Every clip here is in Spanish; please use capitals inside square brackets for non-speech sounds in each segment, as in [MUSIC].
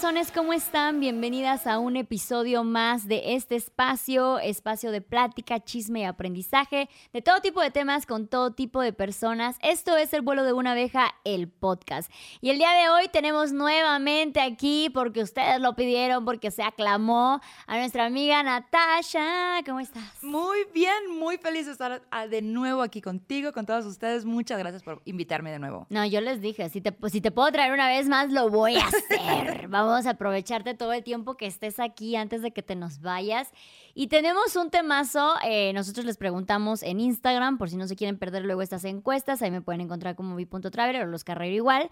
corazones, ¿cómo están? Bienvenidas a un episodio más de este espacio, espacio de plática, chisme y aprendizaje, de todo tipo de temas con todo tipo de personas. Esto es El vuelo de una abeja, el podcast. Y el día de hoy tenemos nuevamente aquí, porque ustedes lo pidieron, porque se aclamó, a nuestra amiga Natasha. ¿Cómo estás? Muy bien, muy feliz de estar ah, de nuevo aquí contigo, con todos ustedes. Muchas gracias por invitarme de nuevo. No, yo les dije, si te, si te puedo traer una vez más, lo voy a [LAUGHS] hacer. Vamos a aprovecharte todo el tiempo que estés aquí antes de que te nos vayas. Y tenemos un temazo. eh, nosotros les preguntamos en Instagram, por si no se quieren perder luego estas encuestas. Ahí me pueden encontrar como vi.traveler o los Carrero igual.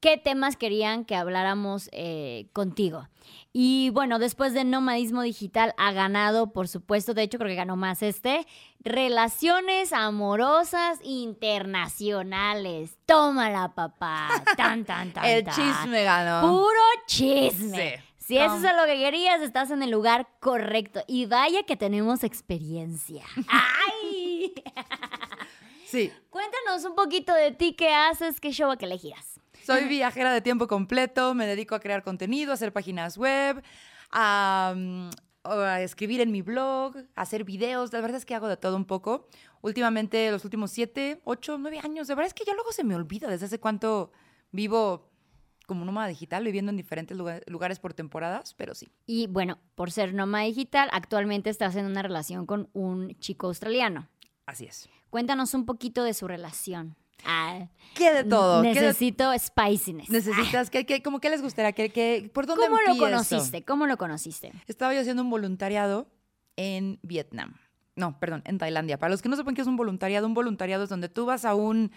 ¿Qué temas querían que habláramos eh, contigo? Y bueno, después de Nomadismo Digital ha ganado, por supuesto, de hecho creo que ganó más este, Relaciones Amorosas Internacionales. Tómala, papá. Tan, tan, tan. [LAUGHS] El tan. chisme ganó. Puro chisme. Sí. Si eso es lo que querías, estás en el lugar correcto. Y vaya que tenemos experiencia. [LAUGHS] ¡Ay! Sí, [LAUGHS] Cuéntanos un poquito de ti, qué haces, qué show a qué le giras. Soy viajera de tiempo completo, me dedico a crear contenido, a hacer páginas web, a, mm, a escribir en mi blog, a hacer videos. La verdad es que hago de todo un poco. Últimamente, los últimos siete, ocho, nueve años, de verdad es que ya luego se me olvida desde hace cuánto vivo como nómada digital, viviendo en diferentes lugar- lugares por temporadas, pero sí. Y bueno, por ser nómada digital, actualmente estás en una relación con un chico australiano. Así es. Cuéntanos un poquito de su relación. Ah, ¿Qué de todo? ¿Qué de- Necesito spiciness. necesitas? ¿Qué, qué, como qué les gustaría? ¿Qué, qué- ¿Por dónde ¿Cómo lo conociste? ¿Cómo lo conociste? Estaba yo haciendo un voluntariado en Vietnam. No, perdón, en Tailandia. Para los que no sepan qué es un voluntariado, un voluntariado es donde tú vas a un...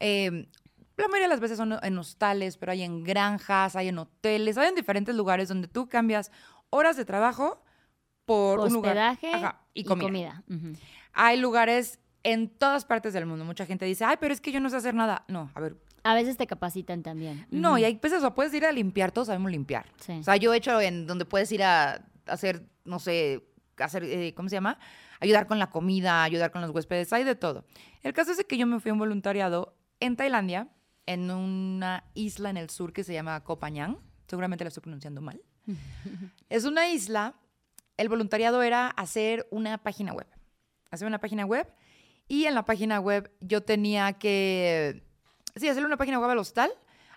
eh, la mayoría de las veces son en hostales, pero hay en granjas, hay en hoteles, hay en diferentes lugares donde tú cambias horas de trabajo por un lugar. Hospedaje Ajá, y comida. Ujú. Hay lugares en todas partes del mundo. Mucha gente dice, ay, pero es que yo no sé hacer nada. No, a ver, A veces te capacitan también. no, Ujú. y hay veces, o sea, puedes ir a limpiar, todos sabemos limpiar. Sí. O sea, yo he hecho en donde puedes ir a hacer, no sé, hacer, eh, ¿cómo se llama? Ayudar con la comida, ayudar con los huéspedes, hay de todo. El caso es que yo me fui a un voluntariado en Tailandia, en una isla en el sur que se llama Koh Phangan. Seguramente la estoy pronunciando mal. [LAUGHS] es una isla, el voluntariado era hacer una página web. Hacer una página web y en la página web yo tenía que, sí, hacerle una página web al hostal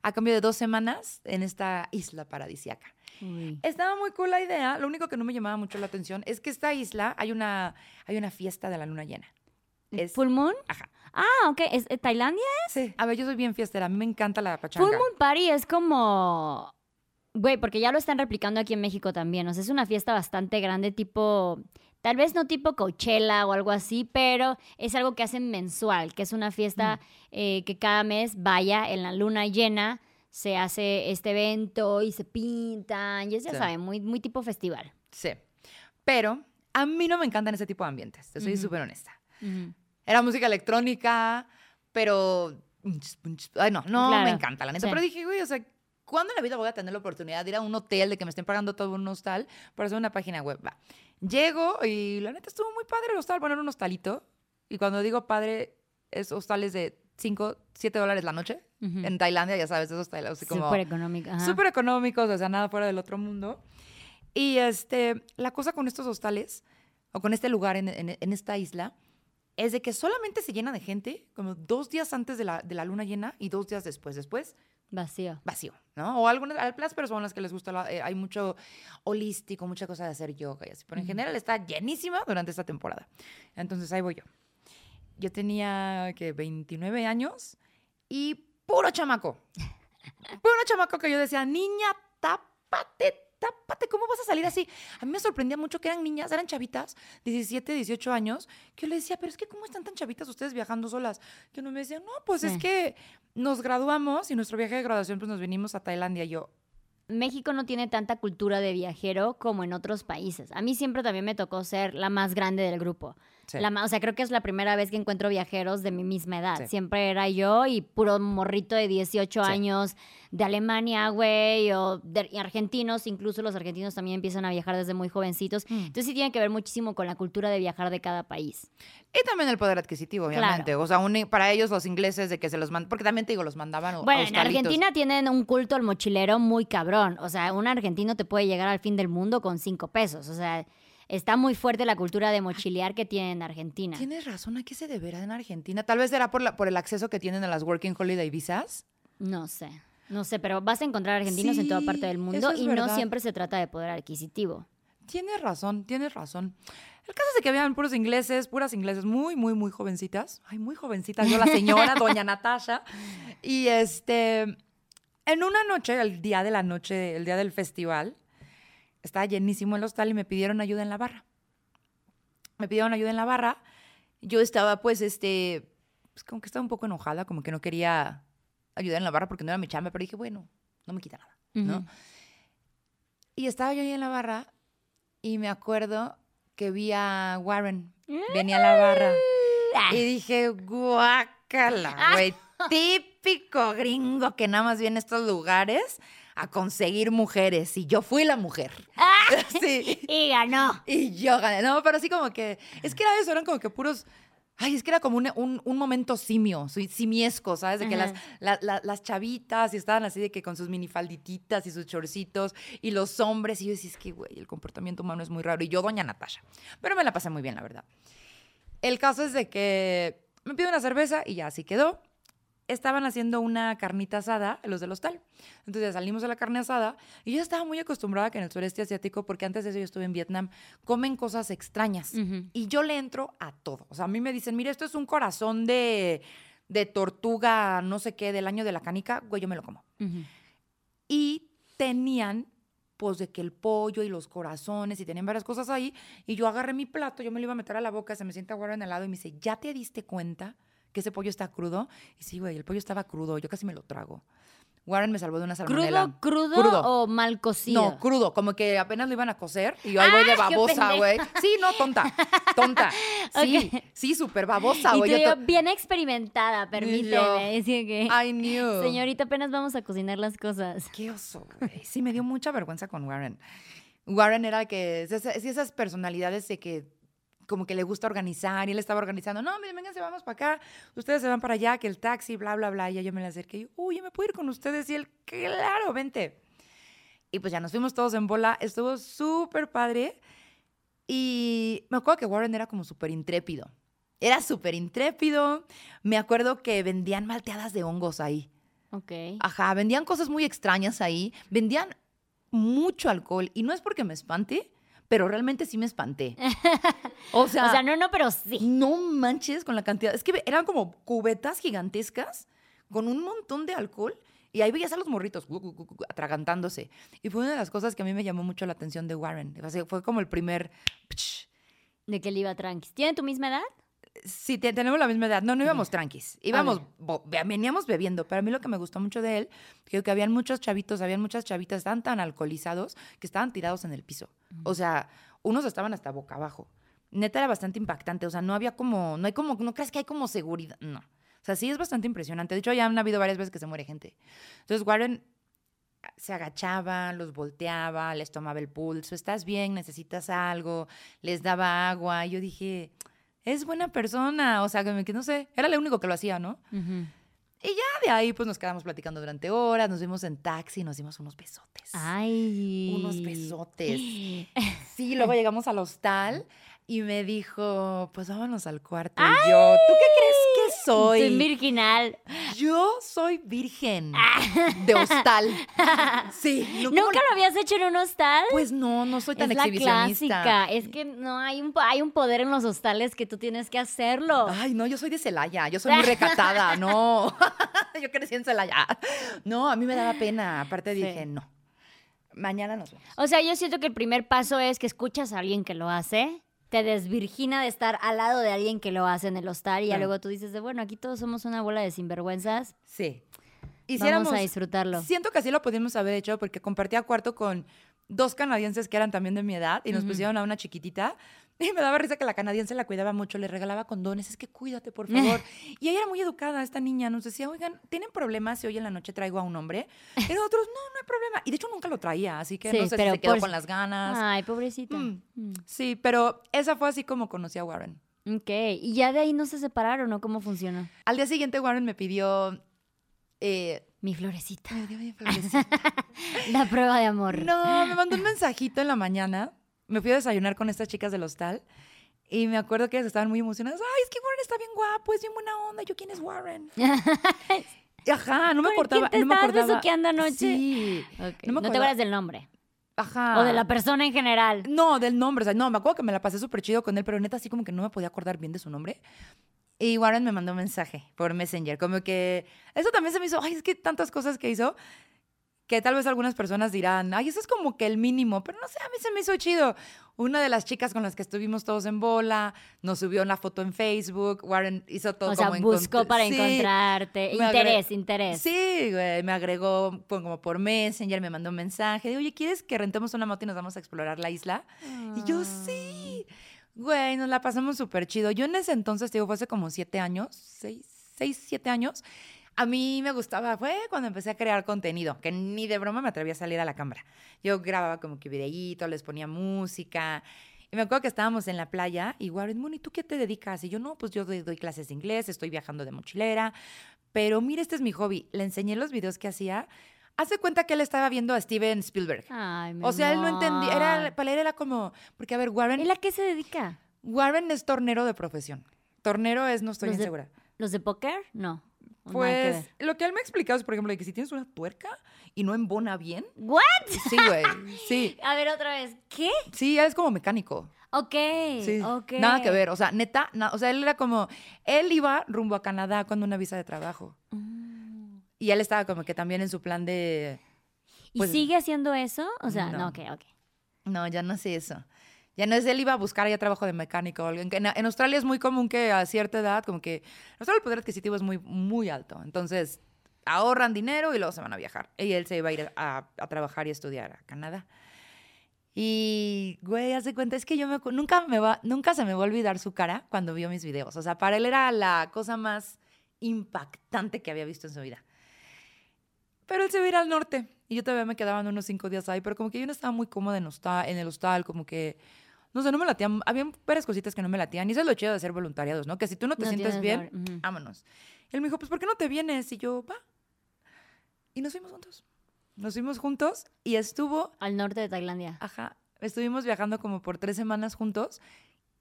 a cambio de dos semanas en esta isla paradisiaca. Uy. Estaba muy cool la idea. Lo único que no me llamaba mucho la atención es que esta isla hay una, hay una fiesta de la luna llena. Es- ¿Full Moon? Ajá. Ah, ok. ¿Es, eh, ¿Tailandia? Sí. A ver, yo soy bien fiestera. A mí me encanta la pachanga. Full Moon Party es como... Güey, porque ya lo están replicando aquí en México también. O sea, es una fiesta bastante grande, tipo... Tal vez no tipo Coachella o algo así, pero es algo que hacen mensual, que es una fiesta eh, que cada mes vaya en la luna llena, se hace este evento y se pintan, y es, ya Sí. saben, muy, muy tipo festival. Sí. Pero a mí no me encantan ese tipo de ambientes. Te soy Ujú. súper honesta. Era música electrónica, pero... Ay, no, no Claro, me encanta, la neta. sí. Pero dije, güey, o sea, ¿cuándo en la vida voy a tener la oportunidad de ir a un hotel, de que me estén pagando todo un hostal para hacer una página web? Va. Llego y la neta estuvo muy padre el hostal, poner un hostalito. Y cuando digo padre, es hostales de 5, 7 dólares la noche. Ujú. En Tailandia, ya sabes, esos hostales así como... Súper económico. ajá. súper económicos, o sea, nada fuera del otro mundo. Y este, la cosa con estos hostales, o con este lugar en, en- en esta isla, es de que solamente se llena de gente como dos días antes de la, de la luna llena y dos días después. Después, Vacío. vacío, ¿no? O algunas, a las personas que les gusta, la- eh, hay mucho holístico, mucha cosa de hacer yoga y así. Pero en general está llenísima durante esta temporada. Entonces ahí voy yo. Yo tenía, que 29 años y puro chamaco. [LAUGHS] Puro chamaco que yo decía, niña, tápate, tápate, ¿cómo vas a salir así? A mí me sorprendía mucho que eran niñas, eran chavitas, 17, 18 años, que yo le decía, pero es que ¿cómo están tan chavitas ustedes viajando solas? Que uno me decía, no, pues es que nos graduamos y nuestro viaje de graduación pues nos venimos a Tailandia. Y yo, México no tiene tanta cultura de viajero como en otros países. A mí siempre también me tocó ser la más grande del grupo. Sí. La o sea, creo que es la primera vez que encuentro viajeros de mi misma edad. Sí. Siempre era yo y puro morrito de 18 Sí. años de Alemania, güey, o de argentinos. Incluso los argentinos también empiezan a viajar desde muy jovencitos. Mm. Entonces sí tiene que ver muchísimo con la cultura de viajar de cada país. Y también el poder adquisitivo, obviamente. O sea, un- para ellos los ingleses de que se los mandan, porque también te digo, los mandaban a Bueno, en hostalitos. Argentina tienen un culto al mochilero muy cabrón. O sea, un argentino te puede llegar al fin del mundo con cinco pesos. O sea, está muy fuerte la cultura de mochilear que tienen en Argentina. Tienes razón, ¿a qué se deberá en Argentina? Tal vez será por, la, por el acceso que tienen a las Working Holiday Visas. No sé, no sé, pero vas a encontrar argentinos en toda parte del mundo es y no siempre se trata de poder adquisitivo. Tienes razón, tienes razón. El caso es de que habían puros ingleses, puras ingleses muy, muy, muy jovencitas. Ay, muy jovencitas. Yo, la señora, [LAUGHS] doña Natasha. Y este, en una noche, el día de la noche, el día del festival, estaba llenísimo el hostal y me pidieron ayuda en la barra. Me pidieron ayuda en la barra. Yo estaba, pues, este, pues como que estaba un poco enojada, como que no quería ayudar en la barra porque no era mi chamba, pero dije, bueno, no me quita nada, ¿no? Ujú. Y estaba yo ahí en la barra y me acuerdo que vi a Warren. Venía a la barra. Y dije, guácala, güey. [LAUGHS] Típico gringo que nada más viene a estos lugares a conseguir mujeres. Y yo fui la mujer. [LAUGHS] Sí. Y ganó. Y yo gané. No, pero así como que. Es que era eso, eran como que puros. Ay, es que era como un, un- un momento simio, simiesco, ¿sabes? De que las, Ajá. la- la- las chavitas y estaban así de que con sus minifaldititas y sus chorcitos y los hombres. Y yo decía, es que, güey, el comportamiento humano es muy raro. Y yo, doña Natasha. Pero me la pasé muy bien, la verdad. El caso es de que me pido una cerveza y ya así quedó. Estaban haciendo una carnita asada, los del hostal. Entonces salimos de la carne asada y yo estaba muy acostumbrada que en el sureste asiático, porque antes de eso yo estuve en Vietnam, comen cosas extrañas. Y yo le entro a todo. O sea, a mí me dicen, mira, esto es un corazón de, de tortuga, no sé qué, del año de la canica, güey, yo me lo como. Y tenían, pues, de que el pollo y los corazones y tenían varias cosas ahí. Y yo agarré mi plato, yo me lo iba a meter a la boca, se me sienta Warren al lado y me dice, ¿ya te diste cuenta que ese pollo está crudo? Y sí, güey, el pollo estaba crudo, yo casi me lo trago. Warren me salvó de una salmonela. ¿Crudo, crudo, Crudo. o mal cocido? No, crudo, como que apenas lo iban a cocer y yo ahí voy de ¡Ah, babosa, güey. Sí, no, tonta, tonta. [LAUGHS] Sí, sí, súper babosa, güey. Yo yo, to- bien experimentada, permíteme. [LAUGHS] Así que, I knew. señorita, apenas vamos a cocinar las cosas. Qué oso, güey. Sí, me dio mucha vergüenza con Warren. Warren era el que, es esas personalidades de que como que le gusta organizar y él estaba organizando, no, miren, vénganse, vamos para acá, ustedes se van para allá, que el taxi, bla, bla, bla, y ya yo me le acerqué y yo, uy, ¿yo me puedo ir con ustedes? Y él, claro, vente. Y pues ya nos fuimos todos en bola, estuvo súper padre y me acuerdo que Warren era como súper intrépido. Era súper intrépido. Me acuerdo que vendían malteadas de hongos ahí. Ok. Ajá, vendían cosas muy extrañas ahí, vendían mucho alcohol y no es porque me espante, pero realmente sí me espanté. [LAUGHS] O sea, o sea, no, no, pero sí. no manches con la cantidad, es que eran como cubetas gigantescas con un montón de alcohol y ahí veías a los morritos gu, gu, gu, atragantándose. Y fue una de las cosas que a mí me llamó mucho la atención de Warren. O sea, fue como el primer... pch, De que le iba tranqui. ¿Tiene tu misma edad? Sí, te- tenemos la misma edad. No, no íbamos tranquis. Íbamos, bo- veníamos bebiendo. Pero a mí lo que me gustó mucho de él, creo que habían muchos chavitos, habían muchas chavitas tan, tan alcoholizados que estaban tirados en el piso. O sea, unos estaban hasta boca abajo. Neta era bastante impactante. O sea, no había como, no hay como, no crees que hay como seguridad. No. O sea, sí es bastante impresionante. De hecho, ya han habido varias veces que se muere gente. Entonces, Warren se agachaba, los volteaba, les tomaba el pulso, estás bien, necesitas algo, les daba agua. Y yo dije, es buena persona, o sea, que, no sé, era lo único que lo hacía, ¿no? Y ya de ahí pues nos quedamos platicando durante horas, nos vimos en taxi, nos dimos unos besotes. Ay. Unos besotes. [GASPS] Sí, luego llegamos al hostal y me dijo, pues vámonos al cuarto. Y yo, ¿tú qué crees soy? Soy virginal. Yo soy virgen de hostal. [LAUGHS] Sí. no como- ¿Nunca lo habías hecho en un hostal? Pues no, no soy tan es la exhibicionista. clásica. Es que no hay un, hay un poder en los hostales que tú tienes que hacerlo. Ay, no, yo soy de Celaya, yo soy muy recatada, [LAUGHS] no. [LAUGHS] yo crecí en Celaya. No, a mí me daba pena. Aparte Sí. dije, no. Mañana nos vemos. O sea, yo siento que el primer paso es que escuchas a alguien que lo hace, te desvirgina de estar al lado de alguien que lo hace en el hostal y ya luego tú dices de, bueno, aquí todos somos una bola de sinvergüenzas, Sí. vamos a disfrutarlo. Siento que así lo pudimos haber hecho porque compartía cuarto con dos canadienses que eran también de mi edad y nos pusieron a una chiquitita Y [LAUGHS] me daba risa que la canadiense la cuidaba mucho, le regalaba condones, es que cuídate, por favor. [LAUGHS] y ella era muy educada, esta niña, nos decía, oigan, ¿tienen problemas si hoy en la noche traigo a un hombre? Pero otros, no, no hay problema. Y de hecho nunca lo traía, así que Sí, no sé si se quedó por- con las ganas. Ay, pobrecita. Mm. Mm. Sí, pero esa fue así como conocí a Warren. Ok, y ya de ahí no se separaron, ¿o cómo funcionó? Al día siguiente Warren me pidió... Eh, Mi florecita. me dio mi florecita. [LAUGHS] La prueba de amor. No, me mandó un mensajito en la mañana. Me fui a desayunar con estas chicas del hostal. Y me acuerdo que ellas estaban muy emocionadas. Ay, es que Warren está bien guapo, es bien buena onda. Yo, ¿quién es Warren? [LAUGHS] Ajá, no me ¿Por quién acordaba. te no me acordaba. besuqueando anoche? Sí. Ok, No me No, te acuerdas del nombre. Ajá. O de la persona en general. No, del nombre. O sea, no, me acuerdo que me la pasé súper chido con él, pero neta, así como que no me podía acordar bien de su nombre. Y Warren me mandó un mensaje por Messenger, como que eso también se me hizo, ay, es que tantas cosas que hizo, que tal vez algunas personas dirán, ay, eso es como que el mínimo, pero no sé, a mí se me hizo chido. Una de las chicas con las que estuvimos todos en bola, nos subió una foto en Facebook, Warren hizo todo O sea, como buscó encont- para Sí, encontrarte. Interés, interés. Sí, güey, me agregó como por Messenger, me mandó un mensaje de, oye, ¿quieres que rentemos una moto y nos vamos a explorar la isla? Y yo, sí. Güey, nos la pasamos súper chido. Yo en ese entonces, te digo, fue hace como siete años, seis, seis, siete años. A mí me gustaba, fue cuando empecé a crear contenido, que ni de broma me atrevía a salir a la cámara. Yo grababa como que videíto, les ponía música. Y me acuerdo que estábamos en la playa y Warren, Moon, ¿y tú qué te dedicas? Y yo, no, pues yo doy, doy clases de inglés, estoy viajando de mochilera. Pero mira, este es mi hobby. Le enseñé los videos que hacía. Hace cuenta que él estaba viendo a Steven Spielberg. Ay, mi O sea, él no entendía, era, para él era como, porque a ver, Warren, ¿Él a qué se dedica? Warren es tornero de profesión. Tornero es, no estoy ¿Los bien de- segura. ¿Los de póker? No. Que Pues lo que él me ha explicado es, por ejemplo, de que si tienes una tuerca y no embona bien. ¿What? Sí, güey. Sí. [LAUGHS] A ver, otra vez. ¿Qué? Sí, él es como mecánico. Ok. Sí. ok. Nada que ver. O sea, neta, na- o sea, él era como, él iba rumbo a Canadá con una visa de trabajo. Mm. Y él estaba como que también en su plan de, ¿Y Pues- sigue haciendo eso? O sea, no, No. ok, ok. No, ya no sé eso. Ya no es él iba a buscar ya trabajo de mecánico. En, en Australia es muy común que a cierta edad, como que en Australia el poder adquisitivo es muy, muy alto. Entonces, ahorran dinero y luego se van a viajar. Y él se iba a ir a, trabajar y estudiar a Canadá. Y, güey, haz de cuenta, es que yo me, nunca, me va, nunca se me va a olvidar su cara cuando vio mis videos. O sea, para él era la cosa más impactante que había visto en su vida. Pero él se iba a ir al norte y yo todavía me quedaban unos cinco días ahí, pero como que yo no estaba muy cómoda en, hostal, en el hostal, como que, no sé, no me latían, había varias cositas que no me latían y eso es lo chido de hacer voluntariados, ¿no? Que si tú no te No sientes bien, hora, ujú. vámonos. Él me dijo, pues, ¿por qué no te vienes? Y yo, va. Y nos fuimos juntos. Nos fuimos juntos y estuvo, Al norte de Tailandia. ajá, estuvimos viajando como por tres semanas juntos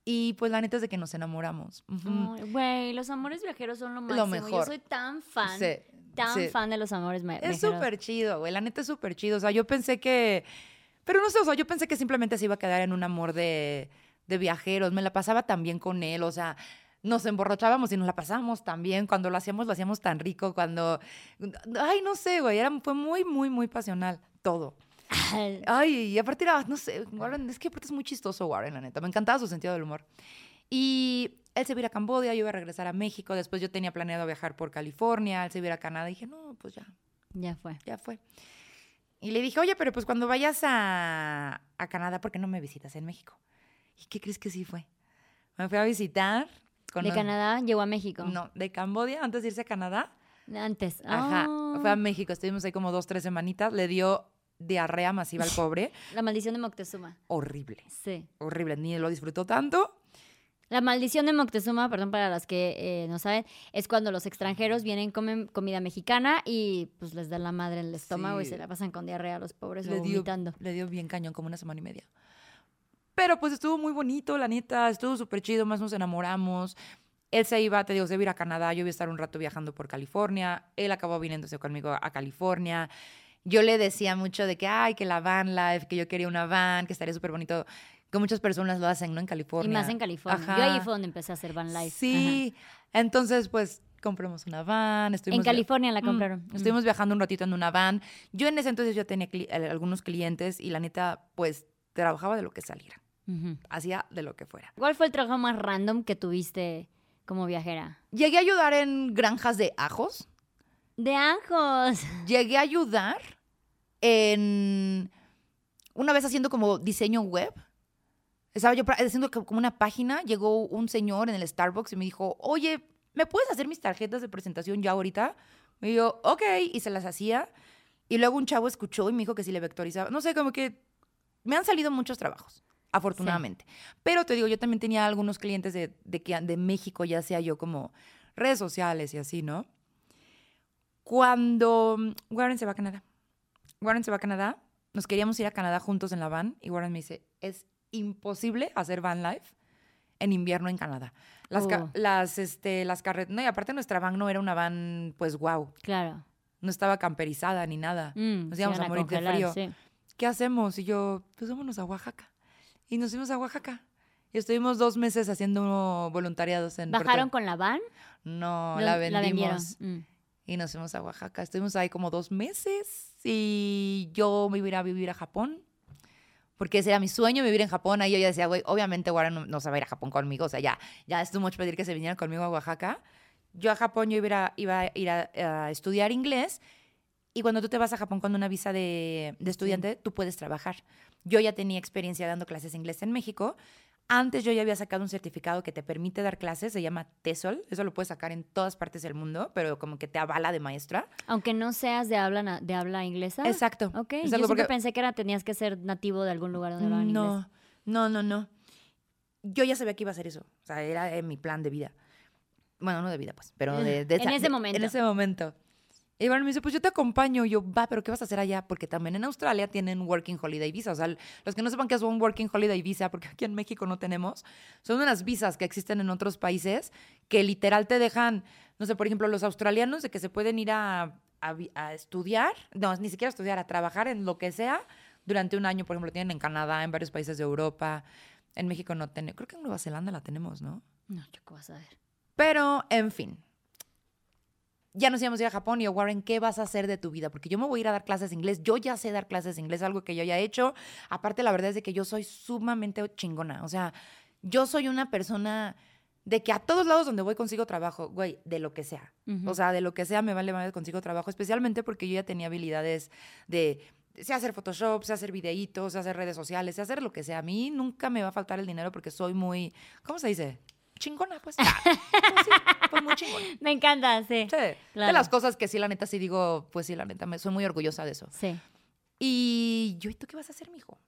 y pues la neta es de que nos enamoramos. Ujú. Ay, Güey, los amores viajeros son lo máximo. Yo mejor. soy tan fan, Sí, tan sí. fan de los amores ma- Es viajeros. súper chido, güey. La neta es súper chido. O sea, yo pensé que. Pero no sé, o sea, yo pensé que simplemente se iba a quedar en un amor de, de viajeros. Me la pasaba tan bien con él. O sea, nos emborrachábamos y nos la pasábamos tan bien. Cuando lo hacíamos, lo hacíamos tan rico. Cuando. Ay, no sé, güey. Era, fue muy, muy, muy pasional todo. Ay, y aparte era, no sé, Warren, es que aparte es muy chistoso Warren, la neta. Me encantaba su sentido del humor. Y él se iba a ir a Cambodia, yo iba a regresar a México. Después yo tenía planeado viajar por California. Él se iba a ir a Canadá. Y dije, no, pues ya, Ya fue. ya fue. Y le dije, oye, pero pues cuando vayas a, a Canadá, ¿por qué no me visitas en México? ¿Y qué crees que sí fue? Me fui a visitar. con De los- Canadá llegó a México. No, de Cambodia, antes de irse a Canadá. Antes. Ajá, Ah, fue a México. Estuvimos ahí como dos, tres semanitas. Le dio diarrea masiva al [LAUGHS] pobre. La maldición de Moctezuma. horrible, Sí. horrible. Ni lo disfrutó tanto. La maldición de Moctezuma, perdón para las que eh, no saben, es cuando los extranjeros vienen, comen comida mexicana y pues les da la madre en el estómago y se la pasan con diarrea a los pobres o Le dio, vomitando. le dio bien cañón, como una semana y media. Pero pues estuvo muy bonito, la neta, estuvo súper chido, más nos enamoramos. Él se iba, te digo, se iba a ir a Canadá, yo iba a estar un rato viajando por California, él acabó viniéndose conmigo a California. Yo le decía mucho de que, ay, que la van life, que yo quería una van, que estaría súper bonito, que muchas personas lo hacen, ¿no? En Y California. más en California. Yo Ajá. ahí fue donde empecé a hacer van life. Sí, entonces pues compramos una van, estuvimos En California la Mm, compraron. Mm. Estuvimos viajando un ratito en una van. Yo en ese entonces yo tenía cli- eh, algunos clientes y la neta, pues trabajaba de lo que saliera. Hacía de lo que fuera. ¿Cuál fue el trabajo más random que tuviste como viajera? Llegué a ayudar en granjas de ajos. De ajos. [LAUGHS] Llegué a ayudar en. Una vez haciendo como diseño web. Estaba yo haciendo co- como una página, llegó un señor en el Starbucks y me dijo, oye, ¿me puedes hacer mis tarjetas de presentación ya ahorita? Y yo, ok, y se las hacía. Y luego un chavo escuchó y me dijo que si le vectorizaba. No sé, como que me han salido muchos trabajos, afortunadamente. Pero te digo, yo también tenía algunos clientes de, de, que- de México, ya sea yo como redes sociales y así, ¿no? Cuando mm, Warren se va a Canadá. Warren se va a Canadá. Nos queríamos ir a Canadá juntos en la van y Warren me dice, es imposible hacer van life en invierno en Canadá. Las, ca- Oh. las, este, las carreteras, no, y aparte nuestra van no era una van, pues, wow, Claro. no estaba camperizada ni nada. Mm, Nos íbamos a morir de frío. sí. ¿Qué hacemos? Y yo, pues vámonos a Oaxaca. Y nos fuimos a Oaxaca. Y estuvimos dos meses haciendo voluntariados en... Puerto- ¿Bajaron con la van? No, la vendimos. Mm. Y nos fuimos a Oaxaca. Estuvimos ahí como dos meses y yo me iba a vivir a Japón. Porque ese era mi sueño, vivir en Japón. Ahí yo ya decía, güey, obviamente Warren no, no se va a ir a Japón conmigo. O sea, ya, ya es too much pedir que se viniera conmigo a Oaxaca. Yo a Japón yo iba a ir a, iba a, ir a- a estudiar inglés. Y cuando tú te vas a Japón con una visa de, de estudiante, tú puedes trabajar. Yo ya tenía experiencia dando clases de inglés en México. Antes yo ya había sacado un certificado que te permite dar clases, se llama TESOL. Eso lo puedes sacar en todas partes del mundo, pero como que te avala de maestra. Aunque no seas de habla, de habla inglesa. Exacto. Ok, yo Exacto, siempre porque- pensé que era, tenías que ser nativo de algún lugar donde hablaban inglés. No, no, no, no. Yo ya sabía que iba a hacer eso. O sea, era eh, mi plan de vida. Bueno, no de vida, pues, pero de, de [LAUGHS] En ese de- momento. En ese momento. Y bueno, me dice, pues yo te acompaño. Y yo, va, pero ¿qué vas a hacer allá? Porque también en Australia tienen Working Holiday Visa. O sea, los que no sepan qué es un Working Holiday Visa, porque aquí en México no tenemos, son unas visas que existen en otros países que literal te dejan, no sé, por ejemplo, los australianos de que se pueden ir a, a a estudiar, no, ni siquiera estudiar, a trabajar en lo que sea durante un año. Por ejemplo, tienen en Canadá, en varios países de Europa. En México no tenemos, creo que en Nueva Zelanda la tenemos, ¿no? No, yo qué vas a ver. Pero, en fin. Ya nos íbamos a ir a Japón y yo, Warren, ¿qué vas a hacer de tu vida? Porque yo me voy a ir a dar clases de inglés. Yo ya sé dar clases de inglés, algo que yo ya he hecho. Aparte, la verdad es de que yo soy sumamente chingona. O sea, yo soy una persona de que a todos lados donde voy consigo trabajo, güey, de lo que sea. O sea, de lo que sea me vale más consigo trabajo, especialmente porque yo ya tenía habilidades de sé hacer Photoshop, sé hacer videitos, sé hacer redes sociales, sé hacer lo que sea. A mí nunca me va a faltar el dinero porque soy muy, ¿cómo se dice? Chingona, pues. Ah, pues sí, pues muy chingona. [LAUGHS] Me encanta, sí. Sí, De Claro. las cosas que sí, la neta, sí digo, pues sí, la neta, me soy muy orgullosa de eso. Sí. Y yo, ¿y tú qué vas a hacer, mijo?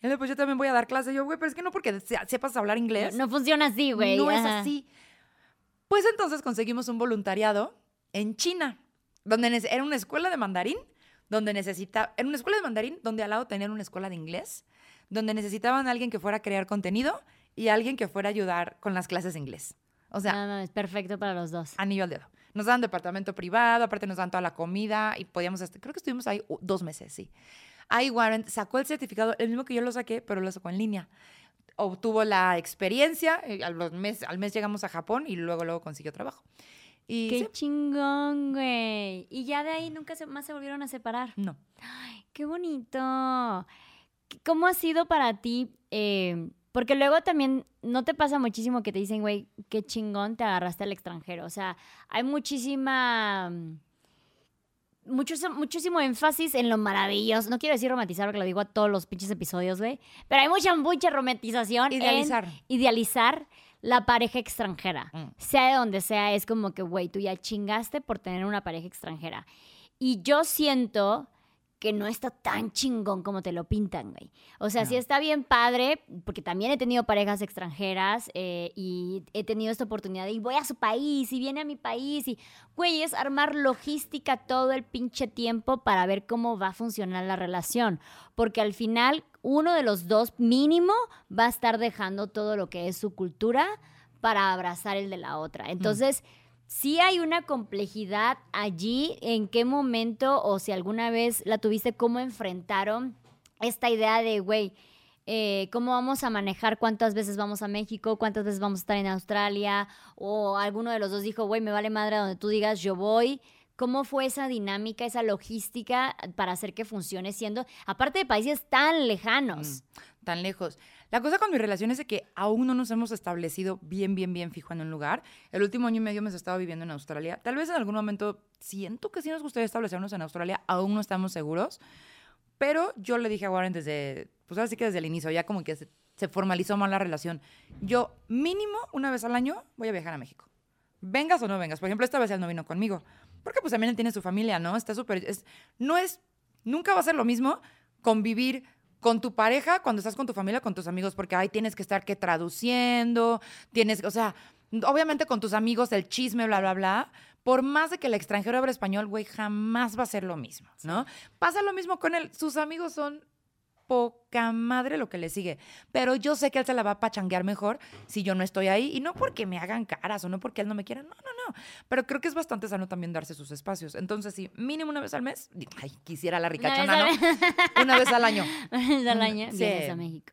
Y él, pues yo también voy a dar clase. Yo, güey, pero es que no porque se- sepas hablar No, inglés. no funciona así, güey. No es Ajá. así. Pues entonces conseguimos un voluntariado en China, donde era una escuela de mandarín, donde necesitaba, era una escuela de mandarín donde al lado tenían una escuela de inglés, donde necesitaban a alguien que fuera a crear contenido y alguien que fuera a ayudar con las clases de inglés. O sea, No, no, es perfecto para los dos. anillo al dedo. Nos daban departamento privado, aparte nos daban toda la comida y podíamos, creo que estuvimos ahí dos meses, sí. Ahí Warren sacó el certificado, el mismo que yo lo saqué, pero lo sacó en línea. Obtuvo la experiencia, eh, al, mes, al mes llegamos a Japón y luego, luego consiguió trabajo. Y Qué sí, chingón, güey. Y ya de ahí nunca se- más se volvieron a separar. no. Qué bonito. ¿Cómo ha sido para ti? eh, porque luego también no te pasa muchísimo que te dicen, güey, qué chingón te agarraste al extranjero. O sea, hay muchísima. mm, Mucho, muchísimo énfasis en lo maravilloso. No quiero decir romantizar porque lo digo a todos los pinches episodios, güey. Pero hay mucha, mucha romantización. en Idealizar. idealizar la pareja extranjera. Mm. Sea de donde sea, es como que, güey, tú ya chingaste por tener una pareja extranjera. Y yo siento que no está tan chingón como te lo pintan, güey. O sea, sí No. está bien padre, porque también he tenido parejas extranjeras eh, y he tenido esta oportunidad de, y voy a su país, y viene a mi país, y, güey, es armar logística todo el pinche tiempo para ver cómo va a funcionar la relación. Porque al final, uno de los dos mínimo va a estar dejando todo lo que es su cultura para abrazar el de la otra. Entonces, sí hay una complejidad allí, en qué momento o si alguna vez la tuviste, cómo enfrentaron esta idea de, güey, eh, cómo vamos a manejar cuántas veces vamos a México, cuántas veces vamos a estar en Australia, o alguno de los dos dijo, güey, me vale madre donde tú digas, yo voy. ¿Cómo fue esa dinámica, esa logística para hacer que funcione siendo, aparte de países tan lejanos? Mm, tan lejos. La cosa con mi relación es de que aún no nos hemos establecido bien, bien, bien fijo en un lugar. El último año y medio hemos estado viviendo en Australia. Tal vez en algún momento siento que sí nos gustaría establecernos en Australia. Aún no estamos seguros. Pero yo le dije a Warren desde, pues ahora sí que desde el inicio, ya como que se, se formalizó mal la relación. Yo, mínimo, una vez al año, voy a viajar a México. Vengas o no vengas. Por ejemplo, esta vez él no vino conmigo. Porque pues también él tiene su familia, ¿no? Está súper... Es, no es... Nunca va a ser lo mismo convivir con tu pareja cuando estás con tu familia, con tus amigos, porque ahí tienes que estar que traduciendo, tienes, o sea, obviamente con tus amigos el chisme, bla, bla, bla. Por más de que el extranjero hable español, güey, jamás va a ser lo mismo, ¿no? Pasa lo mismo con él. Sus amigos son poca madre lo que le sigue. Pero yo sé que él se la va a pachanguear mejor si yo no estoy ahí. Y no porque me hagan caras o no porque él no me quiera. No, no, no. Pero creo que es bastante sano también darse sus espacios. Entonces, sí, mínimo una vez al mes. Ay, quisiera la ricachona, ¿no? Una vez al año. [LAUGHS] Una vez al año sí. vienes a México.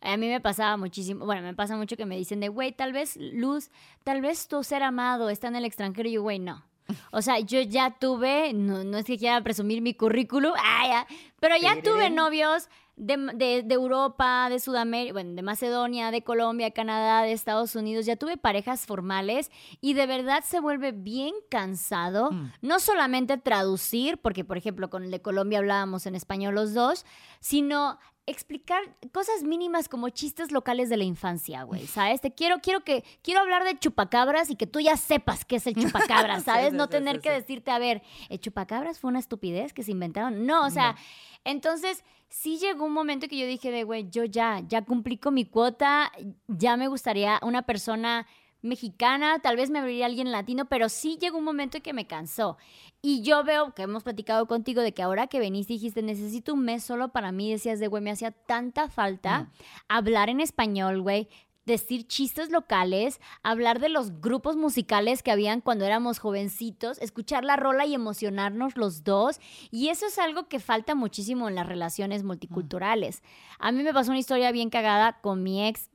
A mí me pasaba muchísimo, bueno, me pasa mucho que me dicen de, güey, tal vez, Luz, tal vez tu ser amado está en el extranjero y yo, güey, no. O sea, yo ya tuve, no, no es que quiera presumir mi currículum, [LAUGHS] ah, pero ya tuve novios de, de, Europa, de Sudamérica, bueno, de Macedonia, de Colombia, Canadá, de Estados Unidos, ya tuve parejas formales y de verdad se vuelve bien cansado, mm. no solamente traducir, porque por ejemplo con el de Colombia hablábamos en español los dos, sino explicar cosas mínimas como chistes locales de la infancia, güey, ¿sabes? Te quiero, quiero que, quiero hablar de chupacabras y que tú ya sepas qué es el chupacabras, [LAUGHS] ¿sabes? no tener que decirte, a ver, ¿el chupacabras fue una estupidez que se inventaron? No, o sea, entonces sí llegó un momento que yo dije de, güey, yo ya, ya cumplí con mi cuota, ya me gustaría una persona mexicana, tal vez me abriría alguien latino, pero sí llegó un momento en que me cansó. Y yo veo que hemos platicado contigo de que ahora que veniste dijiste, necesito un mes solo para mí, decías de, güey, me hacía tanta falta mm. hablar en español, güey, decir chistes locales, hablar de los grupos musicales que habían cuando éramos jovencitos, escuchar la rola y emocionarnos los dos. Y eso es algo que falta muchísimo en las relaciones multiculturales. A mí me pasó una historia bien cagada con mi ex,